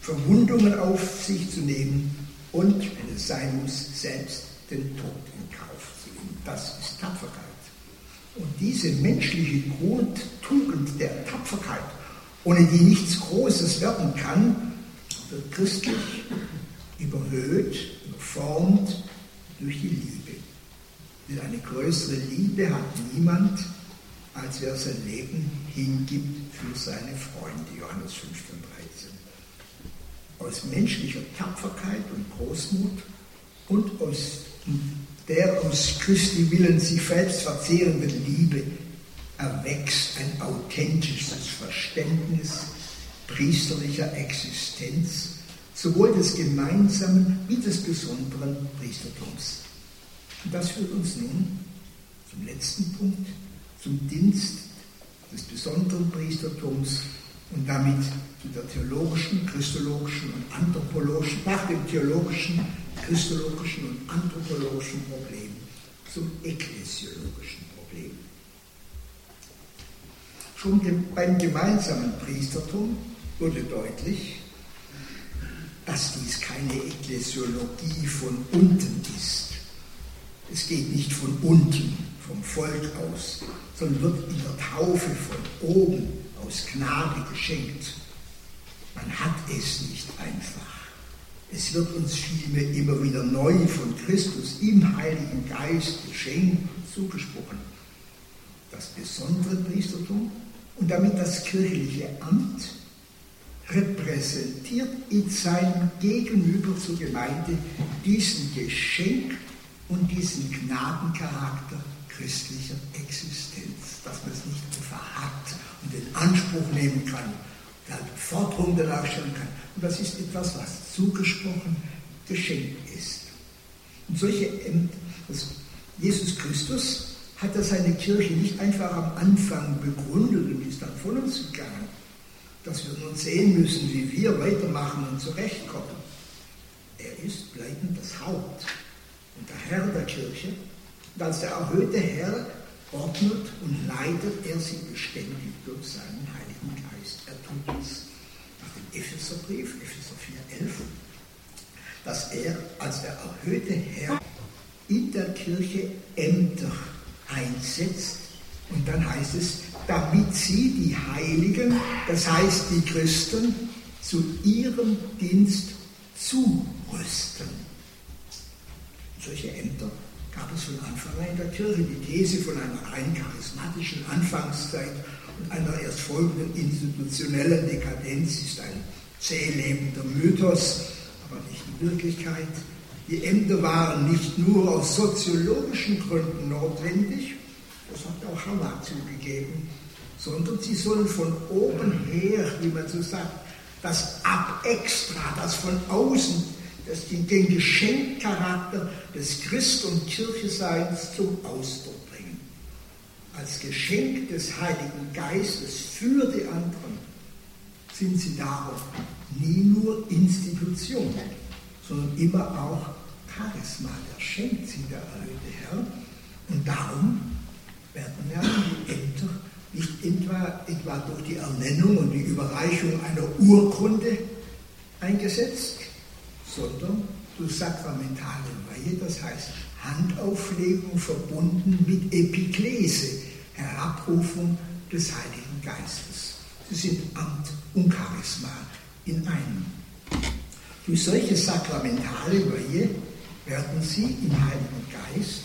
Verwundungen auf sich zu nehmen und, wenn es sein muss, selbst den Tod in Kauf zu nehmen. Das ist Tapferkeit. Und diese menschliche Grundtugend der Tapferkeit, ohne die nichts Großes werden kann, wird christlich überhöht, überformt durch die Liebe. Denn eine größere Liebe hat niemand, als wer sein Leben hingibt für seine Freunde. Johannes 15, 13. Aus menschlicher Tapferkeit und Großmut und aus der aus Christi Willen sich selbst verzehrenden Liebe erwächst ein authentisches Verständnis priesterlicher Existenz, sowohl des gemeinsamen wie des besonderen Priestertums. Und das führt uns nun zum letzten Punkt, zum Dienst des besonderen Priestertums und damit zu der theologischen, christologischen und anthropologischen, nach dem theologischen, christologischen und anthropologischen Problem, zum ekklesiologischen Problem. Schon beim gemeinsamen Priestertum wurde deutlich, dass dies keine Ekklesiologie von unten ist. Es geht nicht von unten, vom Volk aus, sondern wird in der Taufe von oben aus Gnade geschenkt. Man hat es nicht einfach. Es wird uns vielmehr immer wieder neu von Christus im Heiligen Geist geschenkt zugesprochen. Das besondere Priestertum und damit das kirchliche Amt repräsentiert in seinem Gegenüber zur Gemeinde diesen Geschenk und diesen Gnadencharakter christlicher Existenz, dass man es nicht hat und in Anspruch nehmen kann, der Forderung danach kann. Und das ist etwas, was zugesprochen geschenkt ist. Und solche Ämter, also Jesus Christus hat er seine Kirche nicht einfach am Anfang begründet und ist dann von uns gegangen, dass wir nun sehen müssen, wie wir weitermachen und zurechtkommen. Er ist bleibend das Haupt und der Herr der Kirche. Und als der erhöhte Herr ordnet und leitet er sie beständig durch seinen Heiligen Geist. Er tut es nach dem Epheserbrief, Epheser 4,11, dass er als der erhöhte Herr in der Kirche Ämter einsetzt. Und dann heißt es, damit sie die Heiligen, das heißt die Christen, zu ihrem Dienst zurüsten. Solche Ämter gab es von Anfang an in der Kirche. Die These von einer rein charismatischen Anfangszeit und einer erst folgenden institutionellen Dekadenz ist ein zäh lebender Mythos, aber nicht die Wirklichkeit. Die Ämter waren nicht nur aus soziologischen Gründen notwendig, das hat auch Hannah zugegeben, sondern sie sollen von oben her, wie man so sagt, das Ab extra, das von außen, das den, Geschenkcharakter des Christ- und Kircheseins zum Ausdruck bringen. Als Geschenk des Heiligen Geistes für die anderen sind sie darum nie nur Institutionen, sondern immer auch Charisma, der schenkt sie der erhöhte Herr. Und darum werden ja die Ämter nicht etwa, etwa durch die Ernennung und die Überreichung einer Urkunde eingesetzt, sondern durch sakramentale Weihe, das heißt Handauflegung verbunden mit Epiklese, Herabrufung des Heiligen Geistes. Sie sind Amt und Charisma in einem. Durch solche sakramentale Weihe werden sie im Heiligen Geist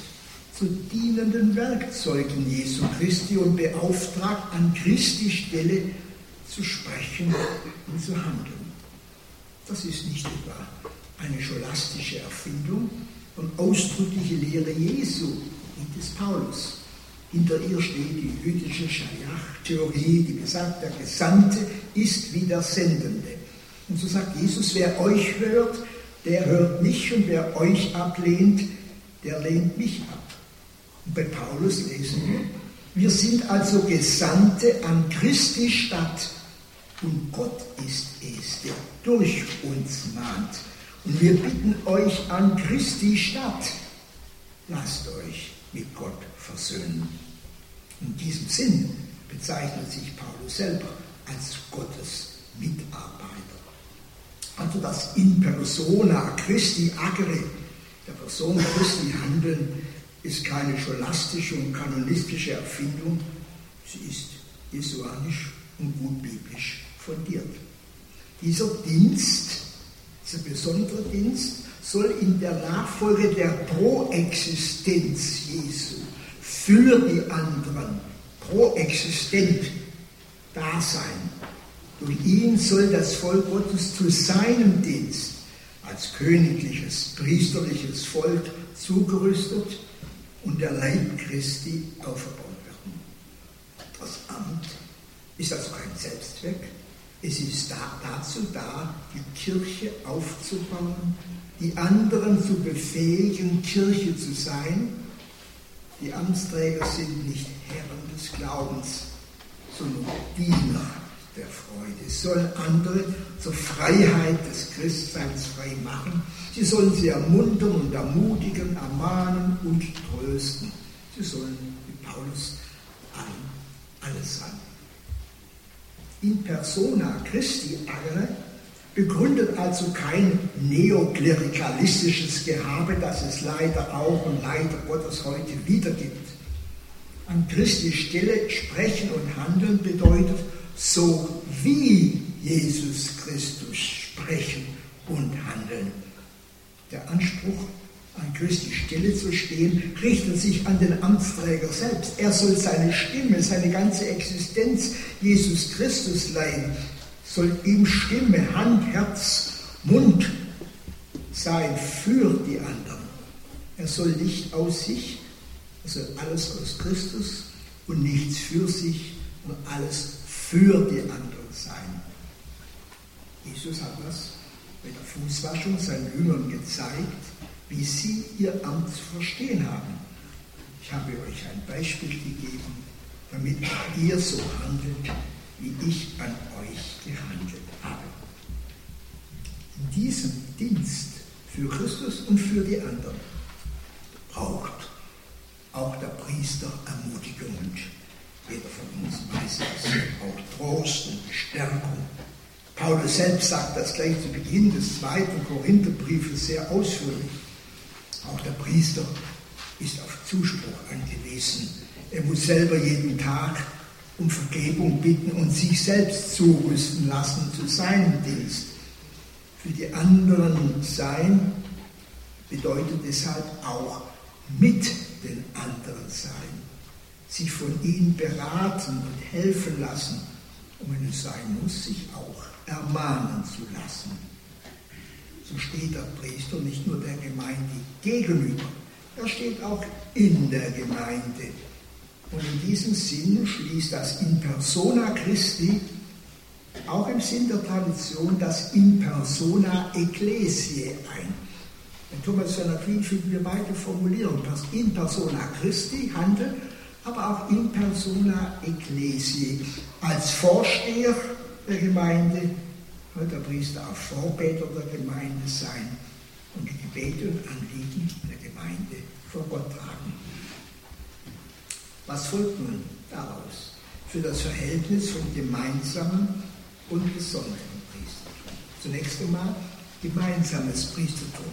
zu dienenden Werkzeugen Jesu Christi und beauftragt, an Christi Stelle zu sprechen und zu handeln. Das ist nicht etwa eine scholastische Erfindung und ausdrückliche Lehre Jesu und des Paulus. Hinter ihr steht die jüdische Schajach-Theorie, die besagt, der Gesandte ist wie der Sendende. Und so sagt Jesus, wer euch hört, der hört mich und wer euch ablehnt, der lehnt mich ab. Und bei Paulus lesen wir, wir sind also Gesandte an Christi Stadt und Gott ist es, der durch uns mahnt. Und wir bitten euch an Christi Stadt, lasst euch mit Gott versöhnen. In diesem Sinn bezeichnet sich Paulus selber als Gottes Mitarbeiter also das in persona Christi agere, der Person Christi handeln, ist keine scholastische und kanonistische Erfindung, sie ist jesuanisch und gut biblisch fundiert. Dieser Dienst, dieser besondere Dienst, soll in der Nachfolge der Proexistenz Jesu für die anderen proexistent da sein durch ihn soll das Volk Gottes zu seinem Dienst als königliches, priesterliches Volk zugerüstet und der Leib Christi aufgebaut werden. Das Amt ist also kein Selbstzweck. Es ist da, dazu da, die Kirche aufzubauen, die anderen zu befähigen, Kirche zu sein. Die Amtsträger sind nicht Herren des Glaubens, sondern Diener der Freude. Sie sollen andere zur Freiheit des Christseins frei machen. Sie sollen sie ermuntern und ermutigen, ermahnen und trösten. Sie sollen, wie Paulus, allen alles sein. In persona Christi agere begründet also kein neoklerikalistisches Gehabe, das es leider auch und leider Gottes heute wieder gibt. An Christi Stelle sprechen und handeln bedeutet, so wie Jesus Christus sprechen und handeln. Der Anspruch, an Christi Stelle zu stehen, richtet sich an den Amtsträger selbst. Er soll seine Stimme, seine ganze Existenz Jesus Christus leihen soll ihm Stimme, Hand, Herz, Mund sein für die anderen. Er soll nicht aus sich, er soll alles aus Christus und nichts für sich und alles für die anderen sein. Jesus hat das mit der Fußwaschung seinen Jüngern gezeigt, wie sie ihr Amt zu verstehen haben. Ich habe euch ein Beispiel gegeben, damit ihr so handelt, wie ich an euch gehandelt habe. In diesem Dienst für Christus und für die anderen braucht auch der Priester Ermutigung und jeder von uns weiß es, auch Trost und Stärkung. Paulus selbst sagt das gleich zu Beginn des zweiten Korintherbriefes sehr ausführlich. Auch der Priester ist auf Zuspruch angewiesen. Er muss selber jeden Tag um Vergebung bitten und sich selbst zurüsten lassen zu seinem Dienst. Für die anderen sein bedeutet deshalb auch mit den anderen sein, sich von ihnen beraten und helfen lassen und wenn es sein muss, sich auch ermahnen zu lassen. So steht der Priester nicht nur der Gemeinde gegenüber, er steht auch in der Gemeinde und in diesem Sinn schließt das In persona Christi auch im Sinn der Tradition das In persona Ecclesiae ein. In Thomas von Aquin finden wir beide Formulierungen. In persona Christi, Handel, aber auch in persona Ecclesiae. Als Vorsteher der Gemeinde wird der Priester auch Vorbeter der Gemeinde sein und die Gebete und Anliegen der Gemeinde vor Gott tragen. Was folgt nun daraus für das Verhältnis von gemeinsamen und besonderen Priestertum? Zunächst einmal gemeinsames Priestertum.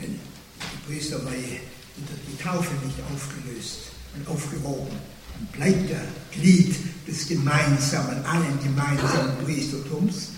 Denn die Priesterweihe unter die Taufe nicht aufgelöst und aufgehoben. Man bleibt der Glied des gemeinsamen, allen gemeinsamen Priestertums.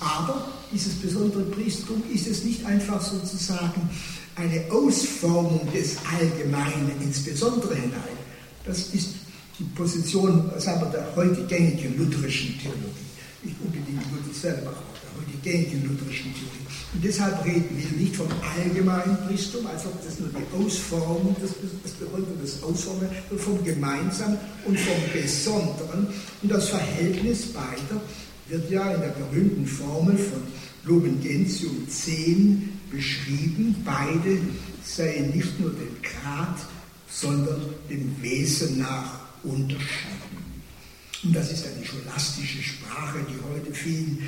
Aber dieses besondere Priestertum ist es nicht einfach sozusagen eine Ausformung des Allgemeinen ins Besondere hinein, das ist die Position sagen wir, der heute gängigen lutherischen Theologie. Nicht unbedingt Luther selber, aber der heute gängigen lutherischen Theologie. Und deshalb reden wir nicht vom allgemeinen Priestum, als ob das nur die Ausformung, das, das bedeutet das Ausformen, sondern vom Gemeinsamen und vom Besonderen. Und das Verhältnis beider wird ja in der berühmten Formel von Lumen Gentium 10 beschrieben. Beide seien nicht nur den Grad sondern dem Wesen nach unterscheiden. Und das ist eine scholastische Sprache, die heute vielen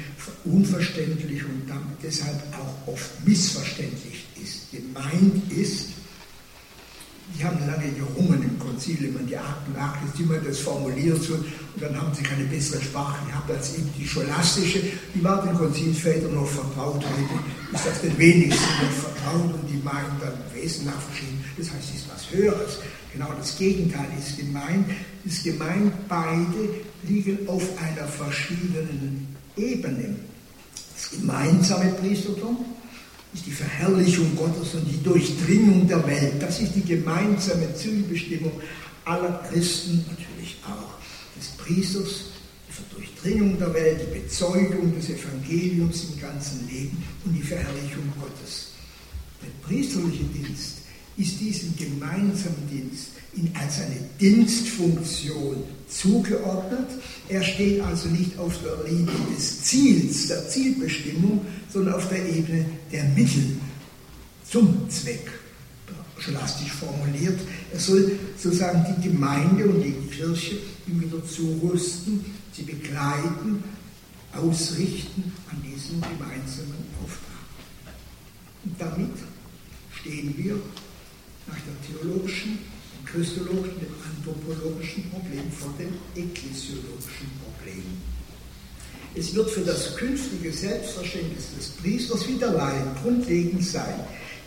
unverständlich und deshalb auch oft missverständlich ist. Gemeint ist, die haben lange gerungen im Konzil, wenn man die Akten wie man das formuliert und dann haben sie keine bessere Sprache gehabt als eben die scholastische. Die war den Konzilsvätern noch vertraut. Heute ist das den wenigsten noch vertraut und die meinen dann Wesen nach verschieden. Das heißt, es ist was Höheres. Genau das Gegenteil ist gemeint. Ist gemeint, beide liegen auf einer verschiedenen Ebene. Das gemeinsame Priestertum ist die Verherrlichung Gottes und die Durchdringung der Welt. Das ist die gemeinsame Zielbestimmung aller Christen, natürlich auch des Priesters, die Durchdringung der Welt, die Bezeugung des Evangeliums im ganzen Leben und die Verherrlichung Gottes. Der priesterliche Dienst ist diesem gemeinsamen Dienst in, als eine Dienstfunktion zugeordnet. Er steht also nicht auf der Linie des Ziels, der Zielbestimmung, sondern auf der Ebene der Mittel zum Zweck. Scholastisch formuliert. Er soll sozusagen die Gemeinde und die Kirche immer wieder zurüsten, sie begleiten, ausrichten an diesem gemeinsamen Auftrag. Und damit stehen wir nach der theologischen, dem christologischen, dem anthropologischen Problem vor dem ekklesiologischen Problem. Es wird für das künftige Selbstverständnis des Priesters Laien grundlegend sein,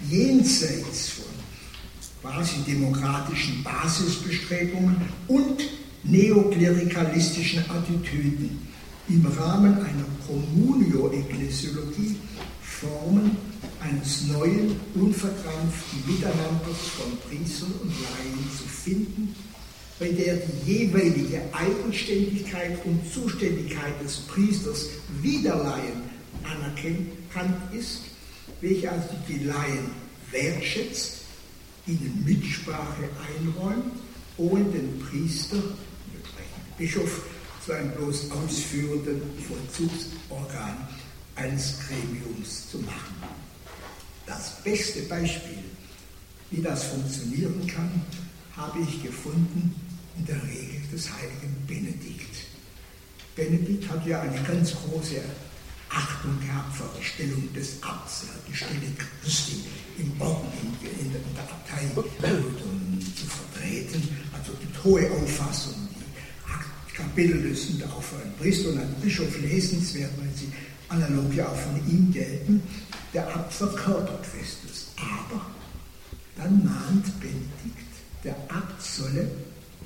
jenseits von quasi demokratischen Basisbestrebungen und neoklerikalistischen Attitüden im Rahmen einer Communio-Ekklesiologie Formen eines neuen, unverkrampften Miteinanders von Priestern und Laien zu finden, bei der die jeweilige Eigenständigkeit und Zuständigkeit des Priesters wie der Laien anerkannt ist, welche also die Laien wertschätzt, ihnen Mitsprache einräumt, ohne den Priester, den Bischof, zu einem bloß ausführenden Vollzugsorgan eines Gremiums zu machen. Das beste Beispiel, wie das funktionieren kann, habe ich gefunden in der Regel des heiligen Benedikt. Benedikt hat ja eine ganz große Achtung gehabt vor der Stellung des Abts, er hat die Stelle Christi im Orden, in, der, Abtei zu vertreten, also mit hohe Auffassung. Die Kapitel sind auch für einen Priester und einen Bischof lesenswert, weil sie analog ja auch von ihm gelten. Der Abt verkörpert Christus. Aber dann mahnt Benedikt, der Abt solle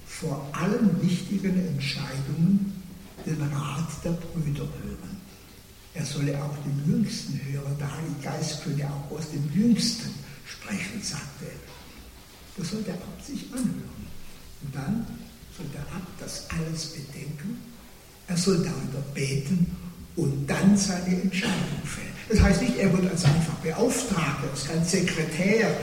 vor allen wichtigen Entscheidungen den Rat der Brüder hören. Er solle auch den Jüngsten hören. Der Heilige Geist könne auch aus dem Jüngsten sprechen, sagte er. Das soll der Abt sich anhören. Und dann soll der Abt das alles bedenken. Er soll darüber beten und dann seine Entscheidung fällen. Das heißt nicht, er wird als einfach Beauftragter, als kein Sekretär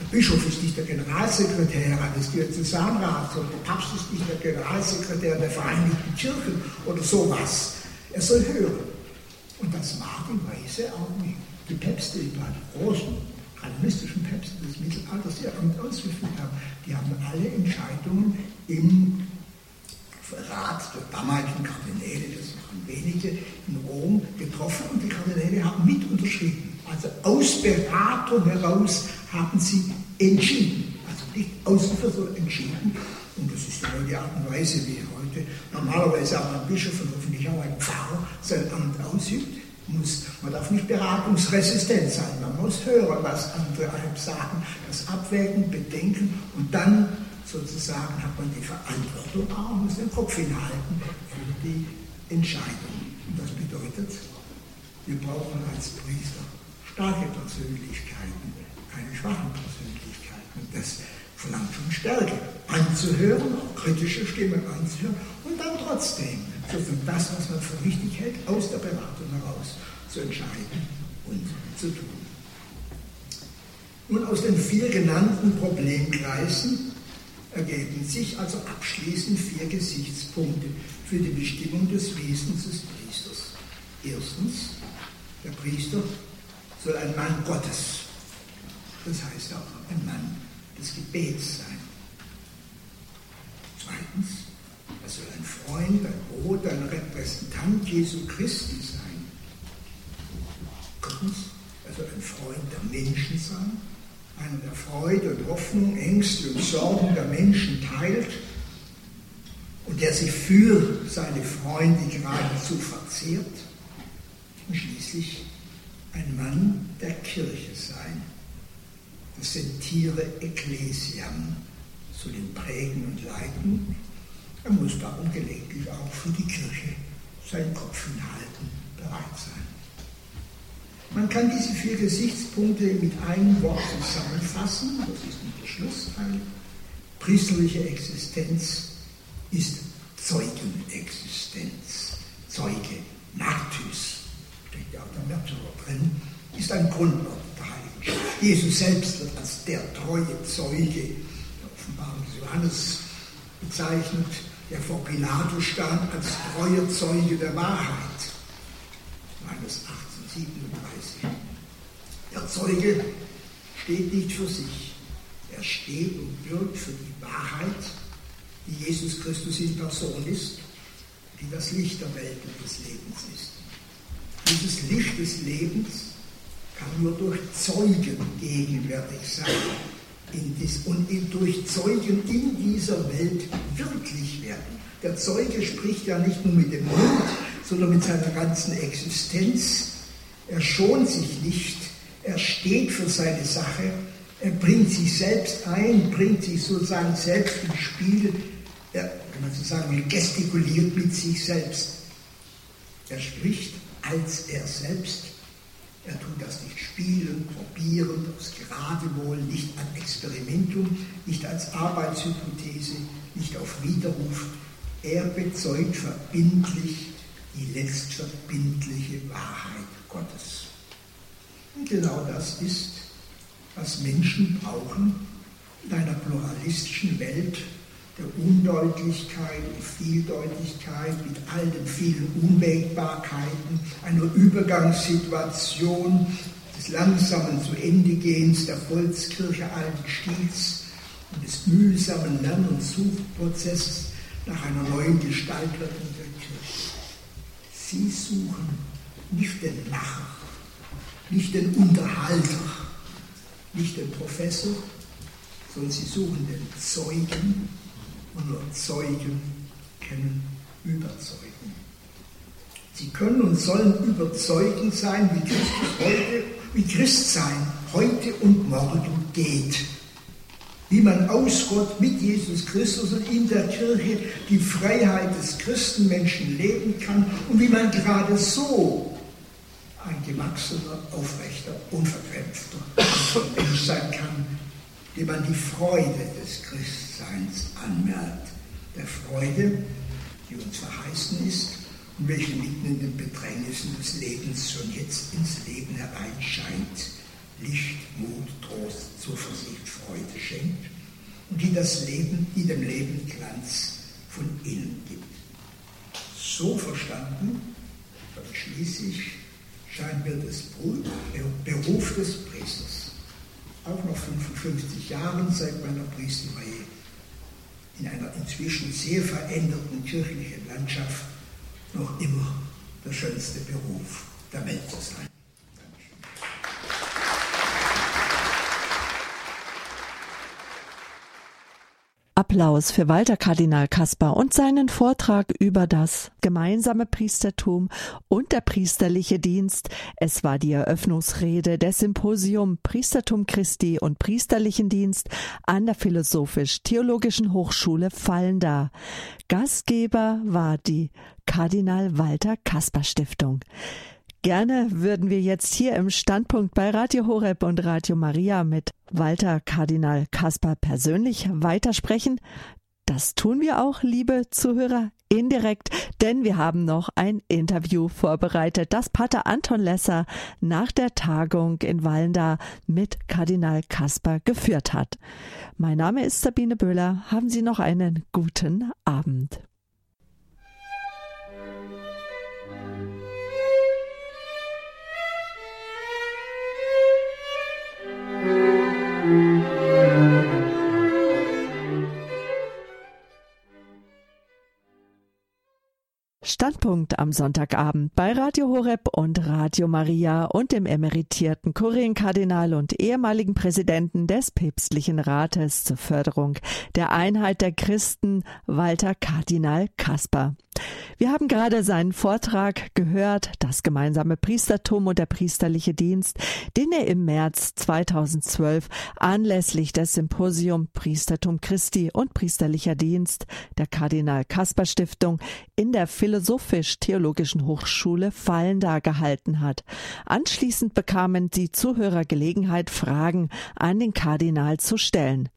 der Bischof ist nicht der Generalsekretär eines Diözesanrats und der Papst ist nicht der Generalsekretär der Vereinigten Kirchen oder sowas. Er soll hören. Und das war die Weise auch nicht. Die Päpste, die großen kanonistischen Päpste des Mittelalters, die damit ausgeführt haben, die haben alle Entscheidungen im Rat der damaligen Kardinäle, waren wenige, in Rom getroffen und die Kardinäle haben mit unterschrieben. Also aus Beratung heraus haben sie entschieden. Also nicht außen entschieden. Und das ist genau die Art und Weise, wie heute normalerweise auch ein Bischof und hoffentlich auch ein Pfarrer sein Amt ausübt. Muss, man darf nicht beratungsresistent sein. Man muss hören, was andere sagen, das abwägen, bedenken und dann sozusagen hat man die Verantwortung auch, muss den Kopf hinhalten für die Entscheidung. Und das bedeutet, wir brauchen als Priester starke Persönlichkeiten, keine schwachen Persönlichkeiten. Und das verlangt schon Stärke, anzuhören, auch kritische Stimmen anzuhören und dann trotzdem sozusagen das, was man für richtig hält, aus der Beratung heraus zu entscheiden und zu tun. Nun aus den vier genannten Problemkreisen ergeben sich also abschließend vier Gesichtspunkte für die Bestimmung des Wesens des Priesters. Erstens, der Priester soll ein Mann Gottes, das heißt auch ein Mann des Gebets sein. Zweitens, er soll ein Freund, ein Bruder, ein Repräsentant Jesu Christi sein. Drittens, er soll ein Freund der Menschen sein, einer der Freude und Hoffnung, Ängste und Sorgen der Menschen teilt und der sich für seine Freunde geradezu verzehrt. Und schließlich ein Mann der Kirche sein. Das Sentire Ecclesiam soll ihn prägen und leiten. Er muss darum gelegentlich auch für die Kirche seinen Kopf hinhalten, bereit sein. Man kann diese vier Gesichtspunkte mit einem Wort zusammenfassen, das ist der Schlussteil. Priesterliche Existenz ist Zeugenexistenz. Zeuge, Martys, steht ja auch der Märtyrer drin, ist ein Grundwort der Heiligen Schrift. Jesus selbst wird als der treue Zeuge der Offenbarung des Johannes bezeichnet, der vor Pilatus stand als treuer Zeuge der Wahrheit. Johannes 18, 37. Der Zeuge steht nicht für sich. Er steht und wirkt für die Wahrheit, die Jesus Christus in Person ist, die das Licht der Welt und des Lebens ist. Dieses Licht des Lebens kann nur durch Zeugen gegenwärtig sein und durch Zeugen in dieser Welt wirklich werden. Der Zeuge spricht ja nicht nur mit dem Mund, sondern mit seiner ganzen Existenz. Er schont sich nicht, er steht für seine Sache, er bringt sich selbst ein, bringt sich sozusagen selbst ins Spiel, er, wenn man so sagen will, gestikuliert mit sich selbst. Er spricht als er selbst. Er tut das nicht spielen, probieren, aus Geradewohl, nicht an Experimentum, nicht als Arbeitshypothese, nicht auf Widerruf. Er bezeugt verbindlich die letztverbindliche Wahrheit Gottes. Und genau das ist, was Menschen brauchen in einer pluralistischen Welt der Undeutlichkeit und Vieldeutigkeit mit all den vielen Unwägbarkeiten, einer Übergangssituation des langsamen zu Ende gehens der Volkskirche alten Stils und des mühsamen Lern- und Suchprozesses nach einer neuen Gestaltung der Kirche. Sie suchen nicht den Lacher, nicht den Unterhalter, nicht den Professor, sondern sie suchen den Zeugen und nur Zeugen können überzeugen. Sie können und sollen überzeugend sein, wie Christus heute, wie Christsein heute und morgen geht. Wie man aus Gott mit Jesus Christus und in der Kirche die Freiheit des Christenmenschen leben kann und wie man gerade so ein gewachsener, aufrechter, unverkrämpfter Mensch sein kann, dem man die Freude des Christseins anmerkt. Der Freude, die uns verheißen ist und welche mitten in den Bedrängnissen des Lebens schon jetzt ins Leben hereinscheint, Licht, Mut, Trost, Zuversicht, Freude schenkt und die das Leben, die dem Leben Glanz von innen gibt. So verstanden, damit schließe ich, scheint mir das Beruf des Priesters auch noch 55 Jahren seit meiner Priesterweihe in einer inzwischen sehr veränderten kirchlichen Landschaft noch immer der schönste Beruf der Welt zu sein. Applaus für Walter Kardinal Kaspar und seinen Vortrag über das gemeinsame Priestertum und der priesterliche Dienst. Es war die Eröffnungsrede des Symposium Priestertum Christi und priesterlichen Dienst an der Philosophisch-Theologischen Hochschule Fallenda. Gastgeber war die Kardinal Walter Kaspar Stiftung. Gerne würden wir jetzt hier im Standpunkt bei Radio Horeb und Radio Maria mit Walter Kardinal Kaspar persönlich weitersprechen. Das tun wir auch, liebe Zuhörer, indirekt, denn wir haben noch ein Interview vorbereitet, das Pater Anton Lesser nach der Tagung in Wallenda mit Kardinal Kaspar geführt hat. Mein Name ist Sabine Böhler. Haben Sie noch einen guten Abend. Standpunkt am Sonntagabend bei Radio Horeb und Radio Maria und dem emeritierten Kurienkardinal und ehemaligen Präsidenten des Päpstlichen Rates zur Förderung der Einheit der Christen, Walter Kardinal Kasper. Wir haben gerade seinen Vortrag gehört, das gemeinsame Priestertum und der priesterliche Dienst, den er im März 2012 anlässlich des Symposium Priestertum Christi und priesterlicher Dienst der Kardinal Kasper Stiftung in der Philosophisch-Theologischen Hochschule Fallenda gehalten hat. Anschließend bekamen die Zuhörer Gelegenheit, Fragen an den Kardinal zu stellen.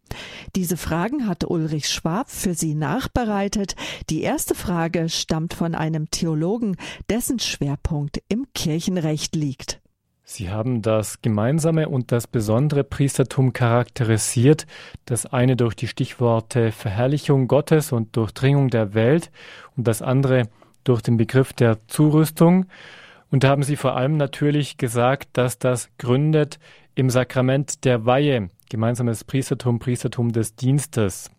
Diese Fragen hatte Ulrich Schwab für Sie nachbereitet. Die erste Frage stammt von einem Theologen, dessen Schwerpunkt im Kirchenrecht liegt. Sie haben das gemeinsame und das besondere Priestertum charakterisiert, das eine durch die Stichworte Verherrlichung Gottes und Durchdringung der Welt und das andere durch den Begriff der Zurüstung. Und da haben Sie vor allem natürlich gesagt, dass das gründet im Sakrament der Weihe, gemeinsames Priestertum, Priestertum des Dienstes.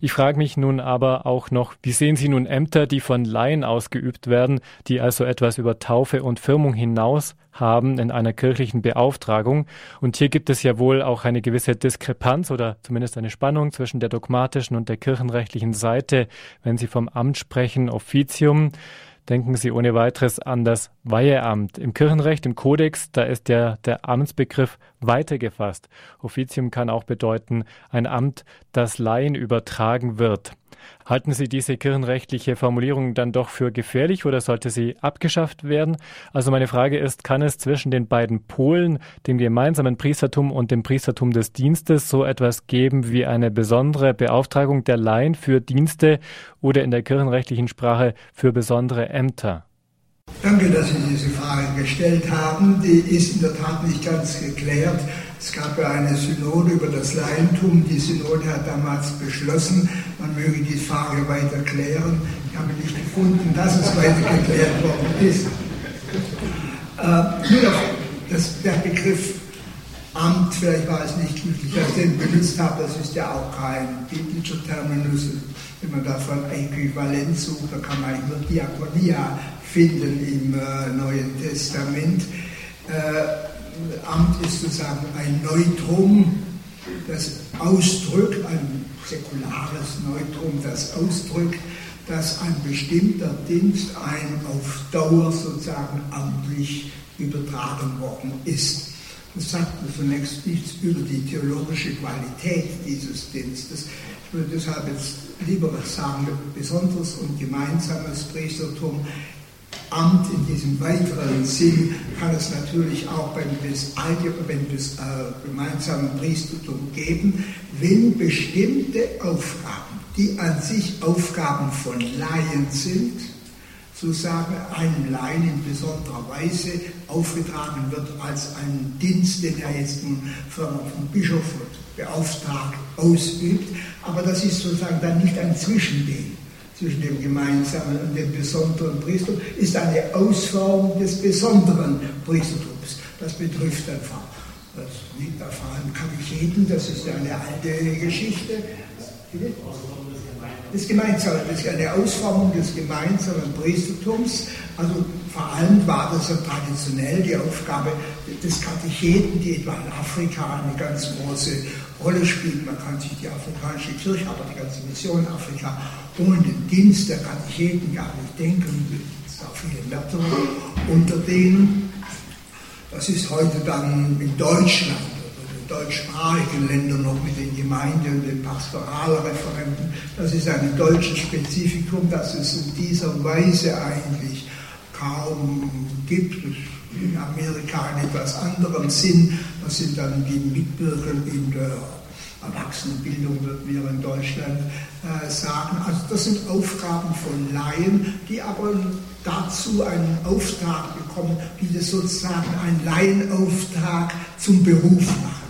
Ich frage mich nun aber auch noch, wie sehen Sie nun Ämter, die von Laien ausgeübt werden, die also etwas über Taufe und Firmung hinaus haben in einer kirchlichen Beauftragung? Und hier gibt es ja wohl auch eine gewisse Diskrepanz oder zumindest eine Spannung zwischen der dogmatischen und der kirchenrechtlichen Seite, wenn Sie vom Amt sprechen, Offizium denken Sie ohne weiteres an das Weiheamt. Im Kirchenrecht, im Kodex, da ist ja der Amtsbegriff weiter gefasst. Offizium kann auch bedeuten ein Amt, das Laien übertragen wird. Halten Sie diese kirchenrechtliche Formulierung dann doch für gefährlich oder sollte sie abgeschafft werden? Also meine Frage ist, kann es zwischen den beiden Polen, dem gemeinsamen Priestertum und dem Priestertum des Dienstes, so etwas geben wie eine besondere Beauftragung der Laien für Dienste oder in der kirchenrechtlichen Sprache für besondere Ämter? Danke, dass Sie diese Frage gestellt haben. Die ist in der Tat nicht ganz geklärt. Es gab ja eine Synode über das Laientum. Die Synode hat damals beschlossen, man möge die Frage weiter klären. Ich habe nicht gefunden, dass es weiter geklärt worden ist. Äh, das, der Begriff Amt, vielleicht war es nicht glücklich, dass ich den benutzt habe, das ist ja auch kein biblischer Terminus. Wenn man davon Äquivalent sucht, da kann man nur Diakonia finden im äh, Neuen Testament. Äh, Amt ist sozusagen ein Neutrum, das ausdrückt, ein säkulares Neutrum, das ausdrückt, dass ein bestimmter Dienst ein auf Dauer sozusagen amtlich übertragen worden ist. Das sagt zunächst nichts über die theologische Qualität dieses Dienstes. Ich würde deshalb jetzt lieber sagen, besonderes und gemeinsames Priestertum Amt in diesem weiteren Sinn kann es natürlich auch beim, beim äh, gemeinsamen Priestertum geben, wenn bestimmte Aufgaben, die an sich Aufgaben von Laien sind, sozusagen einem Laien in besonderer Weise aufgetragen wird als ein Dienst, den er jetzt nun vom Bischof beauftragt ausübt. Aber das ist sozusagen dann nicht ein Zwischending zwischen dem gemeinsamen und dem besonderen Priestertum, ist eine Ausformung des besonderen Priestertums. Das betrifft einfach das da vor allem Katecheten, das ist eine alte Geschichte. Das Gemeinsame, das ist eine Ausformung des gemeinsamen Priestertums. Also vor allem war das ja traditionell die Aufgabe des Katecheten, die etwa in Afrika eine ganz große Rolle spielt. Man kann sich die afrikanische Kirche, aber die ganze Mission Afrika ohne den Dienst der Katecheten gar nicht denken. Es sind auch viele Märtyrer unter denen. Das ist heute dann in Deutschland deutschsprachigen Ländern noch mit den Gemeinden und den Pastoralreferenten. Das ist ein deutsches Spezifikum, das es in dieser Weise eigentlich kaum gibt. In Amerika in etwas anderem Sinn. Das sind dann die Mitbürger in der Erwachsenenbildung, würden wir in Deutschland äh, sagen. Also das sind Aufgaben von Laien, die aber dazu einen Auftrag bekommen, die das sozusagen einen Laienauftrag zum Beruf machen.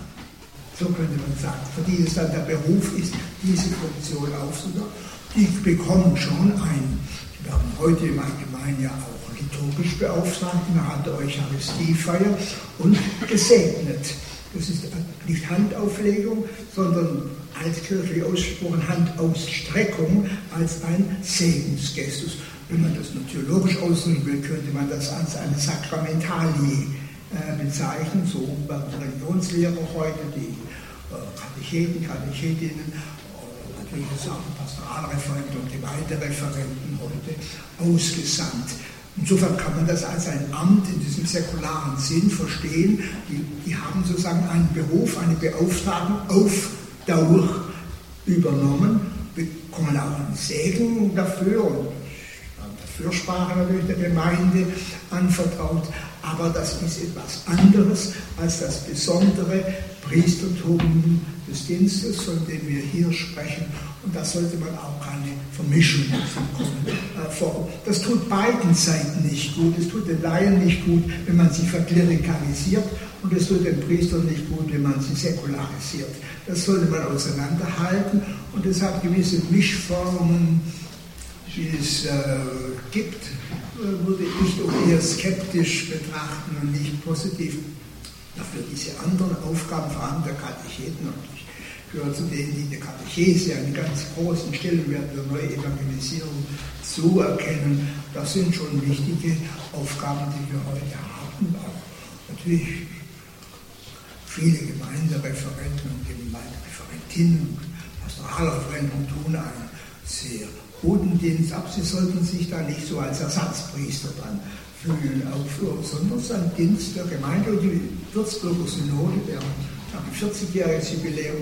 So könnte man sagen, für die es dann der Beruf ist, diese Funktion aufzunehmen. Die bekommen schon ein, wir haben heute im Allgemeinen ja auch liturgisch beauftragt innerhalb der Eucharistiefeier und gesegnet. Das ist nicht Handauflegung, sondern als kirchlich ausgesprochen Handausstreckung als ein Segensgestus. Wenn man das nur theologisch ausdrücken will, könnte man das als eine Sakramentali äh, bezeichnen. So werden Religionslehrer heute, die äh, Katecheten, Katechetinnen, äh, natürlich auch Pastoralreferenten und Gemeindereferenten heute ausgesandt. Insofern kann man das als ein Amt in diesem säkularen Sinn verstehen. Die, die haben sozusagen einen Beruf, eine Beauftragung auf Dauer übernommen, bekommen auch einen Segen dafür und Fürsprache natürlich der Gemeinde anvertraut, aber das ist etwas anderes als das besondere Priestertum des Dienstes, von dem wir hier sprechen. Und da sollte man auch keine Vermischung äh, Das tut beiden Seiten nicht gut. Es tut den Laien nicht gut, wenn man sie verklerikalisiert und es tut den Priestern nicht gut, wenn man sie säkularisiert. Das sollte man auseinanderhalten und deshalb gewisse Mischformen, die es äh, gibt, würde ich doch eher skeptisch betrachten und nicht positiv. Dafür diese anderen Aufgaben, vor allem der Katecheten, und ich gehöre zu denen, die der Katechese einen ganz großen Stellenwert der Neuevangelisierung zuerkennen. Das sind schon wichtige Aufgaben, die wir heute haben. Auch natürlich viele Gemeindereferenten und Gemeindereferentinnen Pastoralreferenten tun einen sehr Bodendienst, aber sie sollten sich da nicht so als Ersatzpriester dann fühlen, aufführen, sondern es ist ein Dienst der Gemeinde und die Würzburger Synode, der 40-jähriges Jubiläum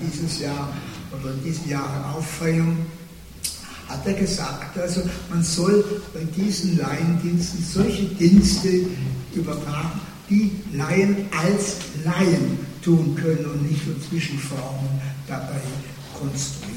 dieses Jahr oder in diesem Jahr auffeiern, hat er gesagt, also man soll bei diesen Laiendiensten solche Dienste übertragen, die Laien als Laien tun können und nicht nur Zwischenformen dabei konstruieren.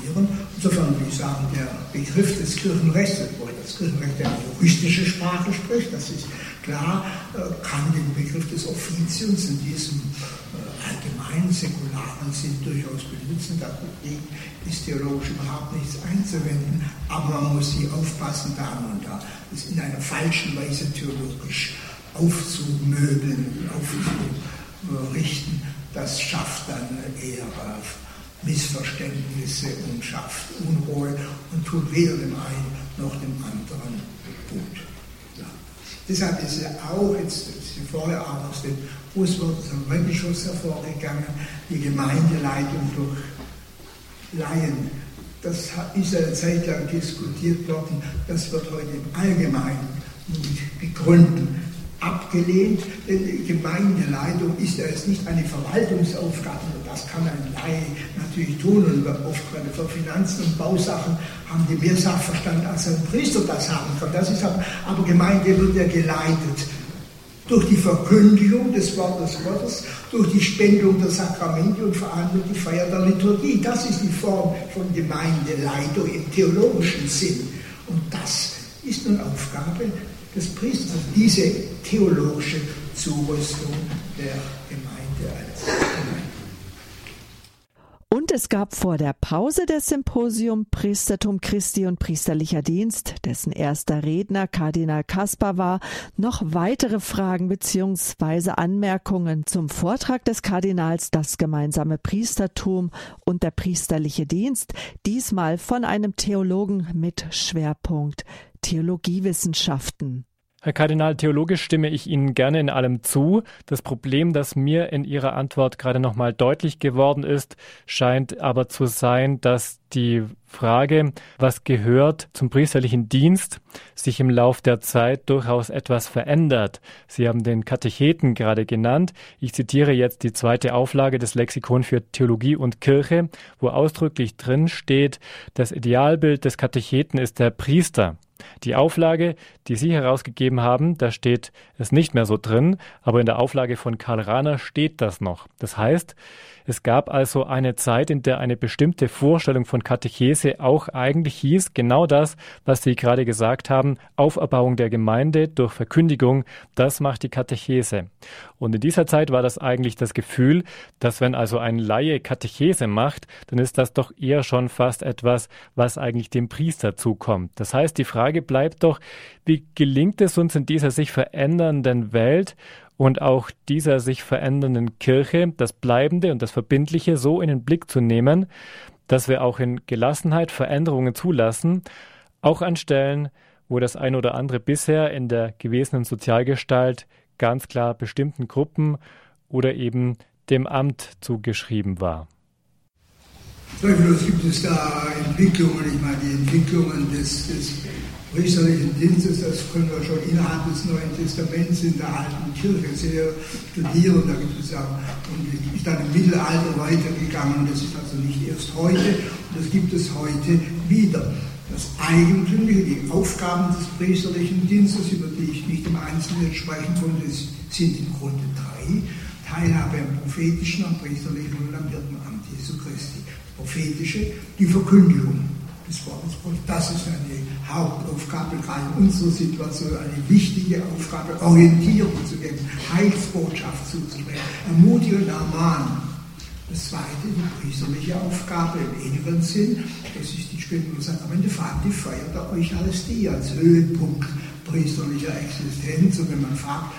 Insofern würde ich sagen, der Begriff des Kirchenrechts, obwohl das Kirchenrecht eine juristische Sprache spricht, das ist klar, äh, kann den Begriff des Offiziums in diesem äh, allgemeinen säkularen Sinn durchaus benutzen. Dagegen ist theologisch überhaupt nichts einzuwenden, aber man muss hier aufpassen, da und da, das in einer falschen Weise theologisch aufzumöbeln, aufzurichten, das schafft dann eher Missverständnisse und schafft Unruhe und tut weder dem einen noch dem anderen gut. Ja. Deshalb ist ja auch, jetzt sie vorher auch aus dem Buswort zum Rebelschuss hervorgegangen, die Gemeindeleitung durch Laien. Das ist eine Zeit lang diskutiert worden, das wird heute im Allgemeinen mit Begründen abgelehnt, denn Gemeindeleitung ist ja jetzt nicht eine Verwaltungsaufgabe, das kann ein Laie natürlich tun und oft gerade für Finanzen und Bausachen haben die mehr Sachverstand als ein Priester das haben kann. Das ist aber, aber Gemeinde wird ja geleitet durch die Verkündigung des Wortes Gottes, durch die Spendung der Sakramente und vor allem durch die Feier der Liturgie. Das ist die Form von Gemeindeleitung im theologischen Sinn. Und das ist nun Aufgabe des Priesters, diese theologische Zurüstung der Gemeinde als Gemeinde. Und es gab vor der Pause des Symposium Priestertum Christi und priesterlicher Dienst, dessen erster Redner Kardinal Kaspar war, noch weitere Fragen bzw. Anmerkungen zum Vortrag des Kardinals Das gemeinsame Priestertum und der priesterliche Dienst, diesmal von einem Theologen mit Schwerpunkt Theologiewissenschaften. Herr Kardinal, theologisch stimme ich Ihnen gerne in allem zu. Das Problem, das mir in Ihrer Antwort gerade nochmal deutlich geworden ist, scheint aber zu sein, dass die Frage, was gehört zum priesterlichen Dienst, sich im Lauf der Zeit durchaus etwas verändert. Sie haben den Katecheten gerade genannt. Ich zitiere jetzt die zweite Auflage des Lexikon für Theologie und Kirche, wo ausdrücklich drin steht, das Idealbild des Katecheten ist der Priester. Die Auflage, die Sie herausgegeben haben, da steht es nicht mehr so drin, aber in der Auflage von Karl Rahner steht das noch. Das heißt, es gab also eine Zeit, in der eine bestimmte Vorstellung von Katechese auch eigentlich hieß, genau das, was Sie gerade gesagt haben, Auferbauung der Gemeinde durch Verkündigung, das macht die Katechese. Und in dieser Zeit war das eigentlich das Gefühl, dass wenn also ein Laie Katechese macht, dann ist das doch eher schon fast etwas, was eigentlich dem Priester zukommt. Das heißt, die Frage bleibt doch, wie gelingt es uns in dieser sich verändernden Welt, und auch dieser sich verändernden Kirche das Bleibende und das Verbindliche so in den Blick zu nehmen, dass wir auch in Gelassenheit Veränderungen zulassen, auch an Stellen, wo das ein oder andere bisher in der gewesenen Sozialgestalt ganz klar bestimmten Gruppen oder eben dem Amt zugeschrieben war. Zweifellos gibt es da Entwicklungen, ich meine die Entwicklungen des, des priesterlichen Dienstes, das können wir schon innerhalb des Neuen Testaments in der alten Kirche sehr studieren. Da gibt es ja, und ist dann im Mittelalter weitergegangen. Das ist also nicht erst heute, das gibt es heute wieder. Das Eigentümliche, die Aufgaben des priesterlichen Dienstes, über die ich nicht im Einzelnen sprechen konnte, sind im Grunde drei. Teilhabe am prophetischen, am priesterlichen und am Hirtenamt Jesu Christi. Prophetische, die Verkündigung. Das ist eine Hauptaufgabe, gerade in unserer Situation, eine wichtige Aufgabe, Orientierung zu geben, Heilsbotschaft zuzubringen, ermutigen und ermahnen. Das zweite, die priesterliche Aufgabe im inneren Sinn, das ist die Spendung der Sakramente, vor allem die Feier der Eucharistie als Höhepunkt priesterlicher Existenz. Und wenn man fragt,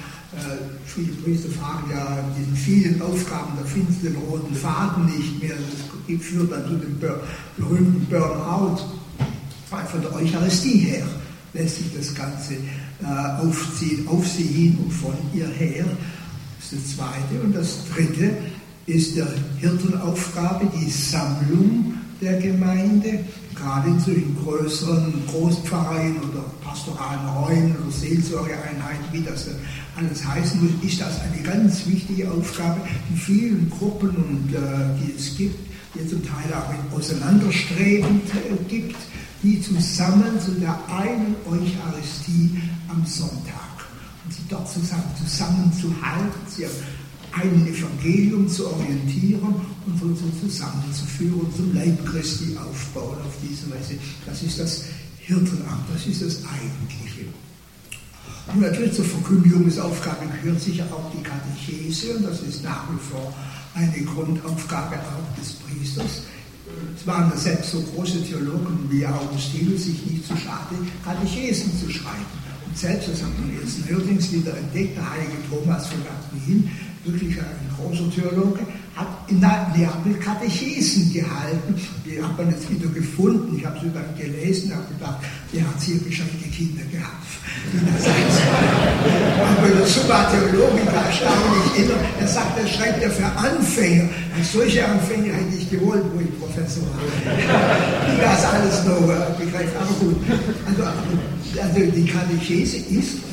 viele Priester fragen ja diesen vielen Aufgaben, da finden sie den roten Faden nicht mehr. Das führt dann zu dem berühmten Burnout. Von der Eucharistie her lässt sich das Ganze äh, aufziehen, auf sie hin und von ihr her. Das ist das Zweite. Und das Dritte ist der Hirtenaufgabe, die Sammlung der Gemeinde. gerade in solchen größeren Großpfarreien oder pastoralen Räumen oder Seelsorgeeinheiten, wie das alles heißen muss, ist das eine ganz wichtige Aufgabe. Die vielen Gruppen, und, äh, die es gibt, die zum Teil auch ein Auseinanderstreben äh, gibt, die zusammen zu der einen Eucharistie am Sonntag und sie dort zusammen zusammenzuhalten, sie einem Evangelium zu orientieren und so zusammenzuführen, zum Leib Christi aufbauen auf diese Weise. Das ist das Hirtenamt, das ist das Eigentliche. Und natürlich zur Verkündigungsaufgabe gehört sicher auch die Katechese und das ist nach wie vor eine Grundaufgabe auch des Priesters. Es waren selbst so große Theologen wie Augustinus sich nicht zu schade, Katechesen zu schreiben. Und selbst, das hat man jetzt neuerdings wieder entdeckt, der heilige Thomas von Aquin, wirklich ein großer Theologe, hat in Neapel Katechesen gehalten. Die hat man jetzt wieder gefunden. Ich habe sie dann gelesen habe gedacht, der hat sehr bescheidene Kinder gehabt. Aber der Summa Theologica erstaunlich immer, er sagt, er schreibt ja für Anfänger. Und solche Anfänger hätte ich gewollt, wo ich Professor war. Die das alles noch äh, begreift. Aber gut. Also, also die Katechese ist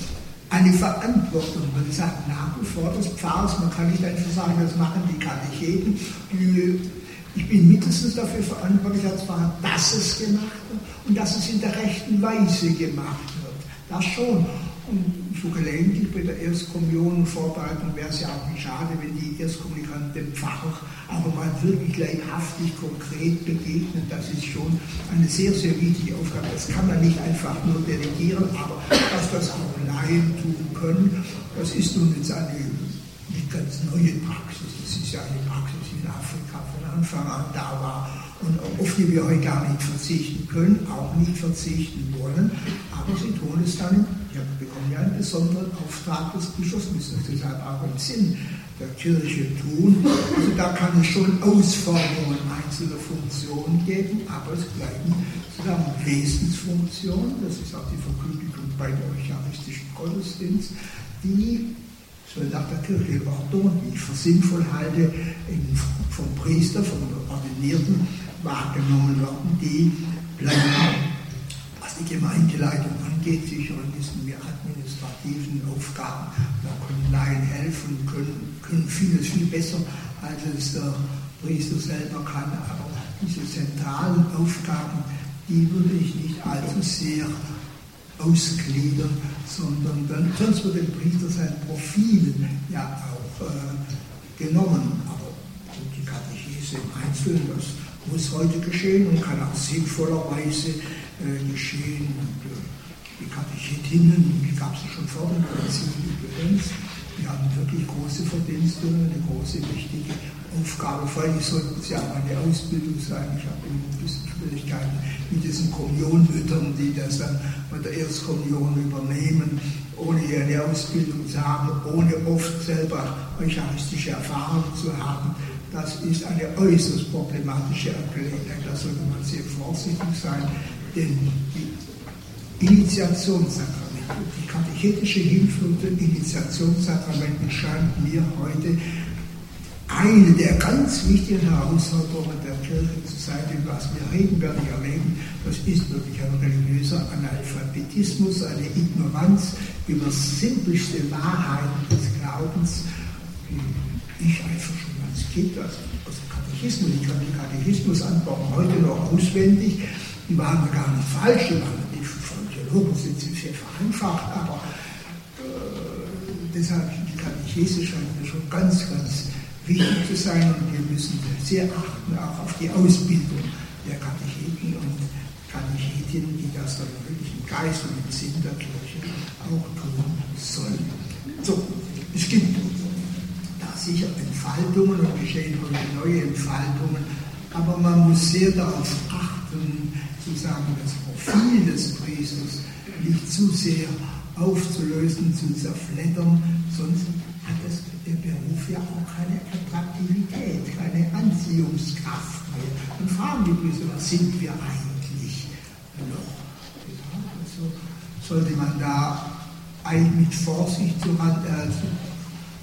eine Verantwortung. Man sagt nach wie vor des Pfarrers, man kann nicht einfach sagen, das machen die Katecheten. Ich bin mindestens dafür verantwortlich als Pfarrer, dass es gemacht wird und dass es in der rechten Weise gemacht wird. Das schon. Und so gelegentlich bei der Erstkommunion Vorbereitung wäre es ja auch nicht schade, wenn die Erstkommunikant dem Pfarrer aber mal wirklich leibhaftig, konkret begegnet. Das ist schon eine sehr, sehr wichtige Aufgabe. Das kann man nicht einfach nur delegieren, aber dass das auch Laien tun können, das ist nun jetzt eine nicht ganz neue Praxis. Das ist ja eine Praxis, die in Afrika von Anfang an da war und auf die wir heute gar nicht verzichten können, auch nicht verzichten wollen. Aber sie tun es dann, ja, bekommen ja einen besonderen Auftrag des Bischofs, müssen es deshalb auch im Sinn der Kirche tun. Also da kann es schon Ausforderungen einzelner Funktionen geben, aber es bleiben sozusagen Wesensfunktionen, das ist auch die Verkündigung bei der eucharistischen Gottesdienst, die so nach der kirchlichen Ordnung, die ich für sinnvoll halte, vom Priester, vom Ordinierten, wahrgenommen werden, die bleiben, was die Gemeindeleitung angeht, sicher in diesen administrativen Aufgaben. Da können Laien helfen, können, können vieles viel besser, als es der Priester selber kann. Aber diese zentralen Aufgaben, die würde ich nicht allzu sehr ausgliedern, sondern dann, sonst wird dem Priester sein Profil ja auch äh, genommen. Aber die Katechese im Einzelnen, das muss heute geschehen und kann auch sinnvollerweise äh, geschehen. Die Katechetinnen, die gab es schon vor dem Konzil übrigens, die haben wirklich große Verdienste eine große, wichtige Aufgabe. Vor allem sollten ja auch eine Ausbildung sein. Ich habe immer ein bisschen Schwierigkeiten mit diesen Kommunionmüttern, die das dann bei der Erstkommunion übernehmen, ohne eine Ausbildung zu haben, ohne oft selber eucharistische Erfahrung zu haben das ist eine äußerst problematische Angelegenheit. Da sollte man sehr vorsichtig sein, denn die Initiationssakramente, die katechetische Hilfe und die Initiationssakramente scheint mir heute eine der ganz wichtigen Herausforderungen der Kirche zu sein, denn was wir regenwärtig erleben, das ist wirklich ein religiöser Analphabetismus, eine Ignoranz über simpelste Wahrheiten des Glaubens, die ich einfach schon Kind aus, aus dem Katechismus. Ich kann den Katechismus antworten heute noch auswendig. Die waren gar nicht falsch, die waren Theologen sind sie sehr vereinfacht, aber äh, deshalb die Katechese scheint mir schon ganz, ganz wichtig zu sein und wir müssen sehr achten auch auf die Ausbildung der Katecheten und Katechetinnen, die das dann wirklich im Geist und im Sinn der Kirche auch tun sollen. So, es gibt sicher Entfaltungen und geschehen neue Entfaltungen, aber man muss sehr darauf achten, sozusagen das Profil des Priesters nicht zu sehr aufzulösen, zu zerfleddern, sonst hat das, der Beruf ja auch keine Attraktivität, keine Anziehungskraft mehr. Dann fragen die Priester, was sind wir eigentlich noch? Also sollte man da mit Vorsicht äh,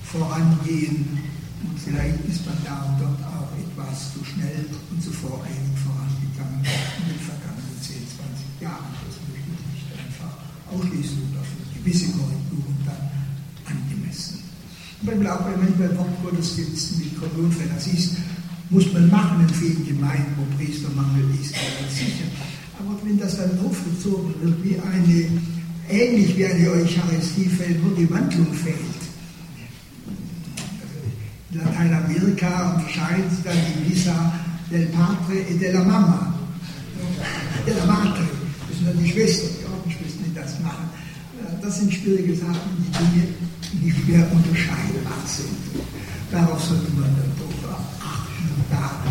vorangehen. Und vielleicht ist man da und dort auch etwas zu schnell und zu voreilig vorangegangen in den vergangenen 10, 20 Jahren. Das möchte ich nicht einfach ausschließen und auf eine gewisse Korrekturen dann angemessen. Und beim Glauben, wenn man beim Wortgottesdienst mit Kommunfällen das ist, muss man machen in vielen Gemeinden, wo Priestermangel ist, ganz sicher. Aber wenn das dann aufgezogen wird, wie eine, ähnlich wie eine Eucharistie fällt, wo die Wandlung fehlt. In Lateinamerika unterscheiden sie dann die Missa del Padre e della Mama, della Madre. Dann die Schwestern, die Ordensschwestern, die das machen. Das sind schwierige Sachen, die Dinge nicht mehr unterscheidbar sind. Darauf sollte man dann doch achten und da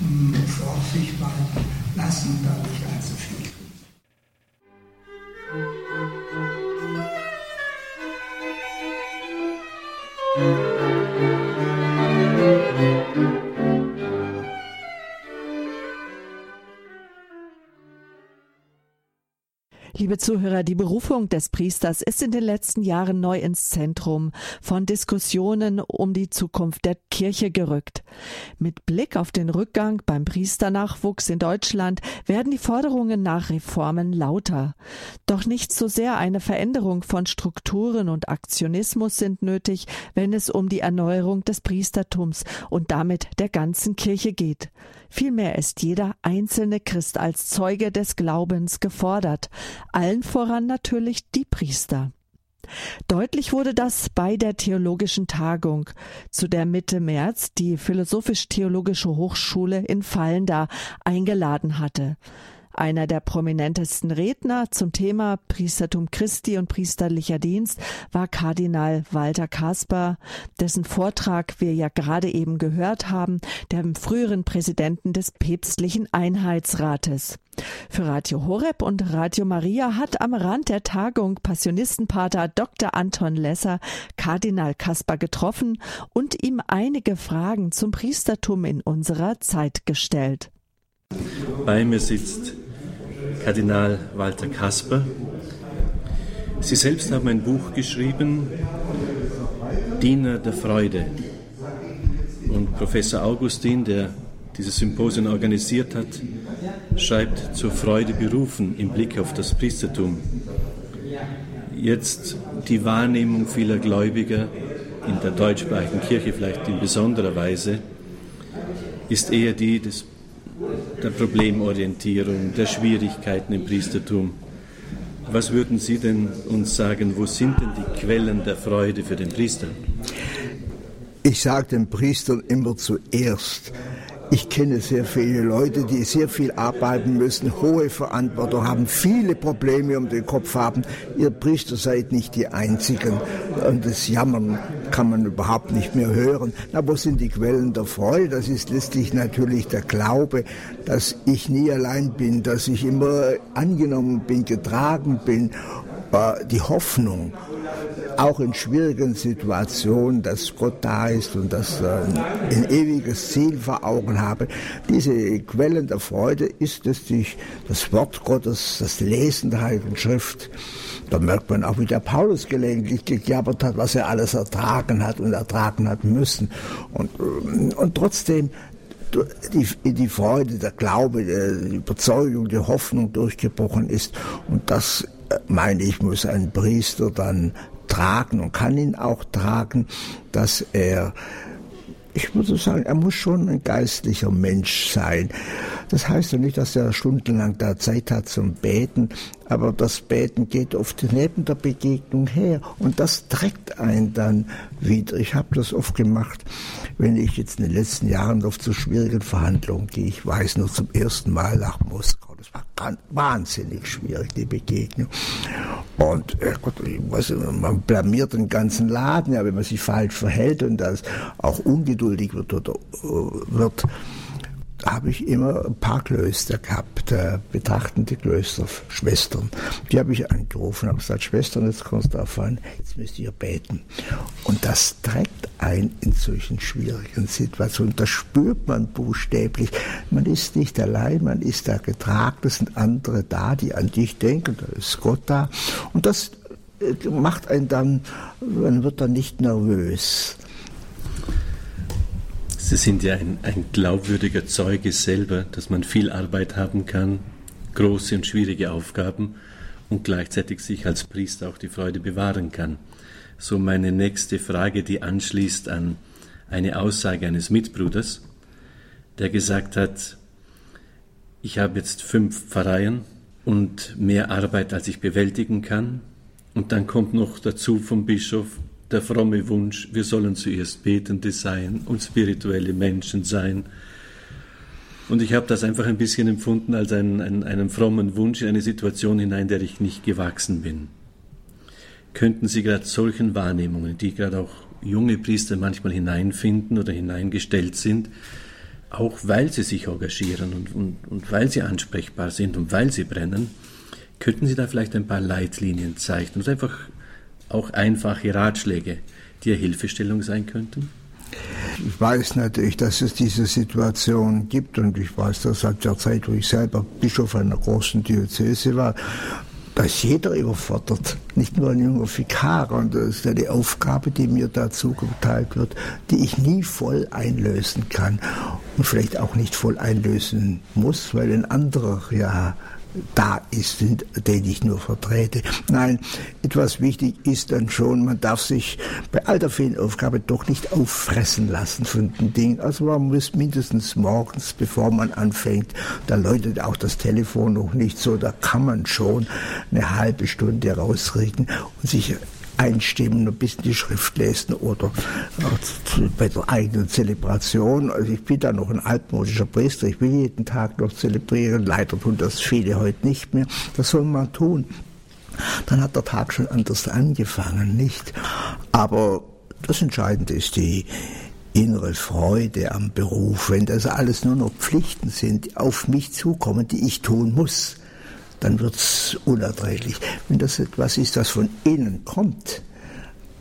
hm, Vorsicht walten lassen und da nicht allzu viel tun. Liebe Zuhörer, die Berufung des Priesters ist in den letzten Jahren neu ins Zentrum von Diskussionen um die Zukunft der Kirche gerückt. Mit Blick auf den Rückgang beim Priesternachwuchs in Deutschland werden die Forderungen nach Reformen lauter. Doch nicht so sehr eine Veränderung von Strukturen und Aktionismus sind nötig, wenn es um die Erneuerung des Priestertums und damit der ganzen Kirche geht. Vielmehr ist jeder einzelne Christ als Zeuge des Glaubens gefordert, allen voran natürlich die Priester. Deutlich wurde das bei der theologischen Tagung, zu der Mitte März die Philosophisch-Theologische Hochschule in Fallenda eingeladen hatte. Einer der prominentesten Redner zum Thema Priestertum Christi und priesterlicher Dienst war Kardinal Walter Kasper, dessen Vortrag wir ja gerade eben gehört haben, dem früheren Präsidenten des päpstlichen Einheitsrates. Für Radio Horeb und Radio Maria hat am Rand der Tagung Passionistenpater Dr. Anton Lesser Kardinal Kasper getroffen und ihm einige Fragen zum Priestertum in unserer Zeit gestellt. Bei mir sitzt Kardinal Walter Kasper. Sie selbst haben ein Buch geschrieben, Diener der Freude. Und Professor Augustin, der dieses Symposium organisiert hat, schreibt zur Freude berufen im Blick auf das Priestertum. Jetzt die Wahrnehmung vieler Gläubiger in der deutschsprachigen Kirche vielleicht in besonderer Weise ist eher die des der Problemorientierung, der Schwierigkeiten im Priestertum. Was würden Sie denn uns sagen, wo sind denn die Quellen der Freude für den Priester? Ich sage den Priestern immer zuerst, ich kenne sehr viele Leute, die sehr viel arbeiten müssen, hohe Verantwortung haben, viele Probleme um den Kopf haben. Ihr Priester seid nicht die Einzigen. Und das Jammern kann man überhaupt nicht mehr hören. Na, wo sind die Quellen der Freude? Das ist letztlich natürlich der Glaube, dass ich nie allein bin, dass ich immer angenommen bin, getragen bin. Äh, die Hoffnung auch in schwierigen Situationen, dass Gott da ist und dass äh, ein ewiges Ziel vor Augen habe. Diese Quellen der Freude ist durch das Wort Gottes, das Lesen der Heiligen Schrift. Da merkt man auch, wie der Paulus gelegentlich gejabbert hat, was er alles ertragen hat und ertragen hat müssen. Und, und trotzdem die, die Freude, der Glaube, die Überzeugung, die Hoffnung durchgebrochen ist. Und das, äh, meine ich, muss ein Priester dann tragen und kann ihn auch tragen, dass er ich würde sagen, er muss schon ein geistlicher Mensch sein. Das heißt ja nicht, dass er stundenlang da Zeit hat zum Beten, aber das Beten geht oft neben der Begegnung her und das trägt einen dann wieder. Ich habe das oft gemacht, wenn ich jetzt in den letzten Jahren oft zu schwierigen Verhandlungen gehe. Ich weiß nur zum ersten Mal nach Moskau das war wahnsinnig schwierig, die Begegnung. Und äh Gott, weiß, man blamiert den ganzen Laden, ja, wenn man sich falsch verhält und das auch ungeduldig wird oder äh, wird habe ich immer ein paar Klöster gehabt, äh, betrachtende Klösterschwestern. Die habe ich angerufen, habe gesagt, Schwestern, jetzt kommst du davon, jetzt müsst ihr beten. Und das trägt ein in solchen schwierigen Situationen. Das spürt man buchstäblich. Man ist nicht allein, man ist da getragen, es sind andere da, die an dich denken, da ist Gott da. Und das äh, macht einen dann, man wird dann nicht nervös. Sie sind ja ein, ein glaubwürdiger Zeuge selber, dass man viel Arbeit haben kann, große und schwierige Aufgaben und gleichzeitig sich als Priester auch die Freude bewahren kann. So meine nächste Frage, die anschließt an eine Aussage eines Mitbruders, der gesagt hat, ich habe jetzt fünf Pfarreien und mehr Arbeit, als ich bewältigen kann. Und dann kommt noch dazu vom Bischof der fromme Wunsch, wir sollen zuerst Betende sein und spirituelle Menschen sein. Und ich habe das einfach ein bisschen empfunden als einen, einen, einen frommen Wunsch in eine Situation hinein, der ich nicht gewachsen bin. Könnten Sie gerade solchen Wahrnehmungen, die gerade auch junge Priester manchmal hineinfinden oder hineingestellt sind, auch weil sie sich engagieren und, und, und weil sie ansprechbar sind und weil sie brennen, könnten Sie da vielleicht ein paar Leitlinien zeichnen und einfach auch einfache Ratschläge, die eine Hilfestellung sein könnten? Ich weiß natürlich, dass es diese Situation gibt und ich weiß das seit der Zeit, wo ich selber Bischof einer großen Diözese war, da ist jeder überfordert, nicht nur ein junger Vikar. Und das ist eine Aufgabe, die mir dazu geteilt wird, die ich nie voll einlösen kann und vielleicht auch nicht voll einlösen muss, weil ein anderer ja da ist, den ich nur vertrete. Nein, etwas wichtig ist dann schon, man darf sich bei all der vielen Aufgabe doch nicht auffressen lassen von den Dingen. Also man muss mindestens morgens, bevor man anfängt, da läutet auch das Telefon noch nicht so, da kann man schon eine halbe Stunde rausregen und sich einstimmen, ein bisschen die Schrift lesen oder bei der eigenen Zelebration. Also ich bin da noch ein altmodischer Priester, ich will jeden Tag noch zelebrieren. Leider tun das viele heute nicht mehr. Das soll man tun. Dann hat der Tag schon anders angefangen, nicht? Aber das Entscheidende ist die innere Freude am Beruf, wenn das alles nur noch Pflichten sind, die auf mich zukommen, die ich tun muss dann wird es unerträglich. Wenn das etwas ist, das von innen kommt,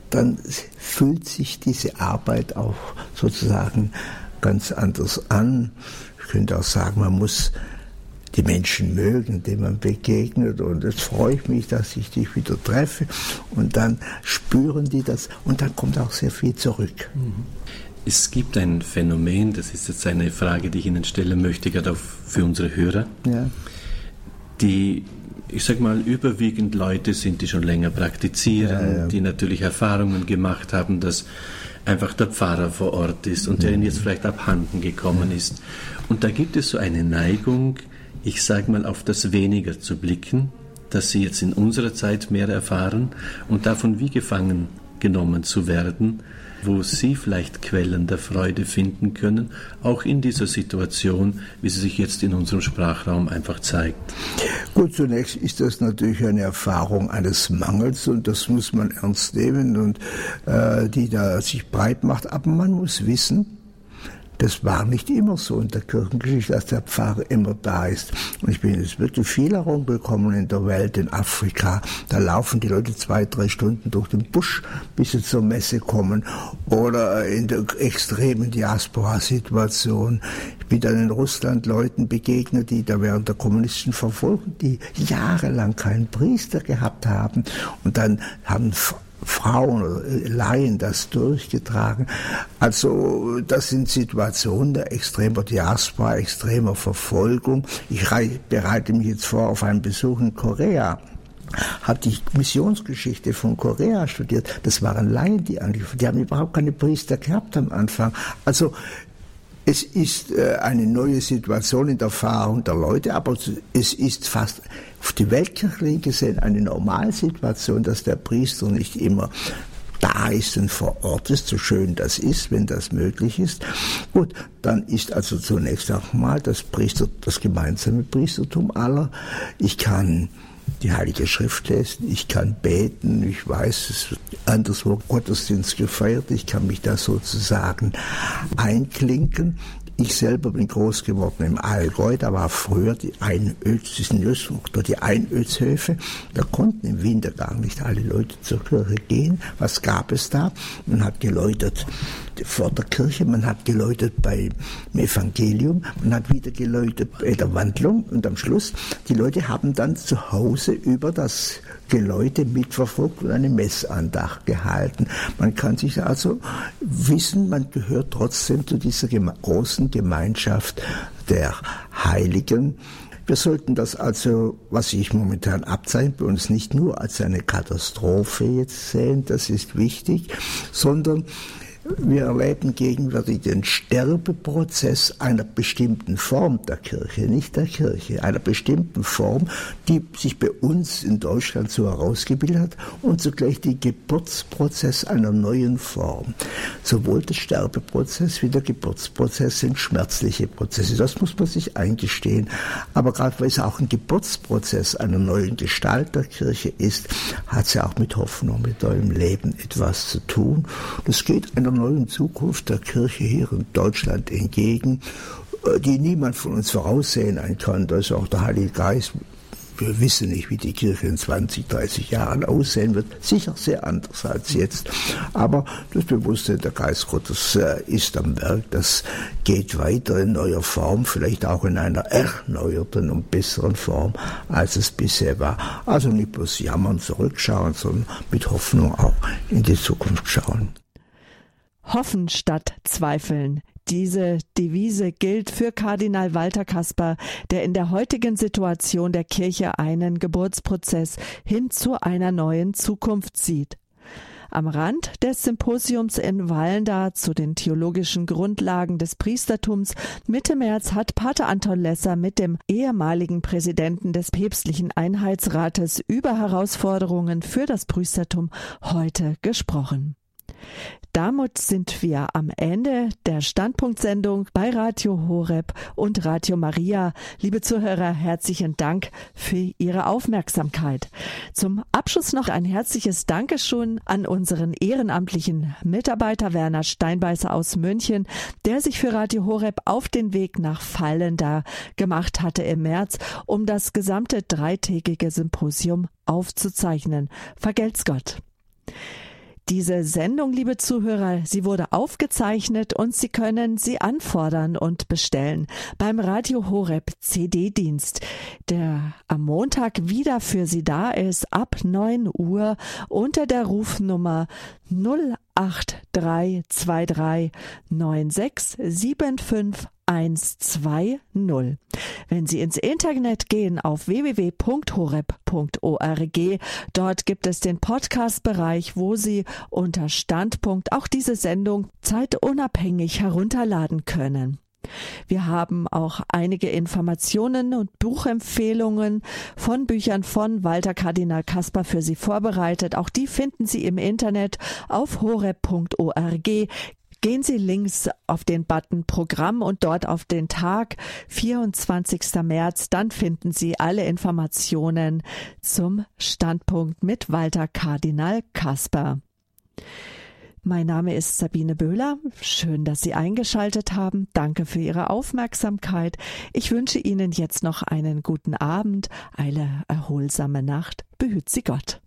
dann fühlt sich diese Arbeit auch sozusagen ganz anders an. Ich könnte auch sagen, man muss die Menschen mögen, denen man begegnet. Und jetzt freue ich mich, dass ich dich wieder treffe. Und dann spüren die das und dann kommt auch sehr viel zurück. Es gibt ein Phänomen, das ist jetzt eine Frage, die ich Ihnen stellen möchte, gerade auch für unsere Hörer. Ja die, ich sag mal, überwiegend Leute sind, die schon länger praktizieren, ja, ja. die natürlich Erfahrungen gemacht haben, dass einfach der Pfarrer vor Ort ist und der ihnen jetzt vielleicht abhanden gekommen ist. Und da gibt es so eine Neigung, ich sag mal, auf das Weniger zu blicken, dass sie jetzt in unserer Zeit mehr erfahren und davon wie gefangen genommen zu werden wo Sie vielleicht Quellen der Freude finden können, auch in dieser Situation, wie sie sich jetzt in unserem Sprachraum einfach zeigt? Gut, zunächst ist das natürlich eine Erfahrung eines Mangels und das muss man ernst nehmen und äh, die da sich breit macht. Aber man muss wissen, das war nicht immer so in der Kirchengeschichte, dass der Pfarrer immer da ist. Und ich bin jetzt wirklich viel herumgekommen in der Welt, in Afrika. Da laufen die Leute zwei, drei Stunden durch den Busch, bis sie zur Messe kommen. Oder in der extremen Diaspora-Situation. Ich bin dann in Russland Leuten begegnet, die da während der kommunistischen Verfolgung, die jahrelang keinen Priester gehabt haben. Und dann haben Frauen oder Laien das durchgetragen. Also das sind Situationen der extremer Diaspora, extremer Verfolgung. Ich bereite mich jetzt vor auf einen Besuch in Korea habe die Missionsgeschichte von Korea studiert. Das waren Laien, die angefangen Die haben überhaupt keine Priester gehabt am Anfang. Also es ist äh, eine neue Situation in der Erfahrung der Leute, aber es ist fast auf die Weltkirche gesehen eine Normalsituation, dass der Priester nicht immer da ist und vor Ort ist, so schön das ist, wenn das möglich ist. Gut, dann ist also zunächst auch mal das Priester, das gemeinsame Priestertum aller. Ich kann die Heilige Schrift lesen, ich kann beten, ich weiß, es wird anderswo Gottesdienst gefeiert, ich kann mich da sozusagen einklinken. Ich selber bin groß geworden im Allgäu, da war früher die Einöds, die Einödshöfe, da konnten im Winter gar nicht alle Leute zur Kirche gehen. Was gab es da? Man hat geläutet vor der Kirche, man hat geläutet beim Evangelium, man hat wieder geläutet bei der Wandlung und am Schluss, die Leute haben dann zu Hause über das Geläute mitverfolgt und eine Messandacht gehalten. Man kann sich also wissen, man gehört trotzdem zu dieser großen Gemeinschaft der Heiligen. Wir sollten das also, was sich momentan abzeichnet, bei uns nicht nur als eine Katastrophe jetzt sehen, das ist wichtig, sondern wir erleben gegenwärtig den Sterbeprozess einer bestimmten Form der Kirche, nicht der Kirche, einer bestimmten Form, die sich bei uns in Deutschland so herausgebildet hat und zugleich die Geburtsprozess einer neuen Form. Sowohl der Sterbeprozess wie der Geburtsprozess sind schmerzliche Prozesse. Das muss man sich eingestehen. Aber gerade weil es auch ein Geburtsprozess einer neuen Gestalt der Kirche ist, hat es ja auch mit Hoffnung, mit neuem Leben etwas zu tun. Das geht einer neuen Zukunft der Kirche hier in Deutschland entgegen, äh, die niemand von uns voraussehen kann. Da ist auch der Heilige Geist wir wissen nicht, wie die Kirche in 20, 30 Jahren aussehen wird. Sicher sehr anders als jetzt. Aber das Bewusstsein der Geist Gottes äh, ist am Werk. Das geht weiter in neuer Form, vielleicht auch in einer erneuerten und besseren Form, als es bisher war. Also nicht bloß jammern, zurückschauen, sondern mit Hoffnung auch in die Zukunft schauen. Hoffen statt Zweifeln. Diese Devise gilt für Kardinal Walter Kasper, der in der heutigen Situation der Kirche einen Geburtsprozess hin zu einer neuen Zukunft sieht. Am Rand des Symposiums in Wallenda zu den theologischen Grundlagen des Priestertums Mitte März hat Pater Anton Lesser mit dem ehemaligen Präsidenten des päpstlichen Einheitsrates über Herausforderungen für das Priestertum heute gesprochen. Damit sind wir am Ende der Standpunktsendung bei Radio Horeb und Radio Maria. Liebe Zuhörer, herzlichen Dank für Ihre Aufmerksamkeit. Zum Abschluss noch ein herzliches Dankeschön an unseren ehrenamtlichen Mitarbeiter Werner Steinbeißer aus München, der sich für Radio Horeb auf den Weg nach Fallenda gemacht hatte im März, um das gesamte dreitägige Symposium aufzuzeichnen. Vergelt's Gott. Diese Sendung, liebe Zuhörer, sie wurde aufgezeichnet und Sie können sie anfordern und bestellen beim Radio Horeb CD-Dienst, der am Montag wieder für Sie da ist ab 9 Uhr unter der Rufnummer 08323 9675 120. Wenn Sie ins Internet gehen auf www.horeb.org, dort gibt es den Podcast-Bereich, wo Sie unter Standpunkt auch diese Sendung zeitunabhängig herunterladen können. Wir haben auch einige Informationen und Buchempfehlungen von Büchern von Walter Kardinal Kasper für Sie vorbereitet. Auch die finden Sie im Internet auf horeb.org. Gehen Sie links auf den Button Programm und dort auf den Tag 24. März. Dann finden Sie alle Informationen zum Standpunkt mit Walter Kardinal Kasper. Mein Name ist Sabine Böhler. Schön, dass Sie eingeschaltet haben. Danke für Ihre Aufmerksamkeit. Ich wünsche Ihnen jetzt noch einen guten Abend, eine erholsame Nacht. Behüt Sie Gott.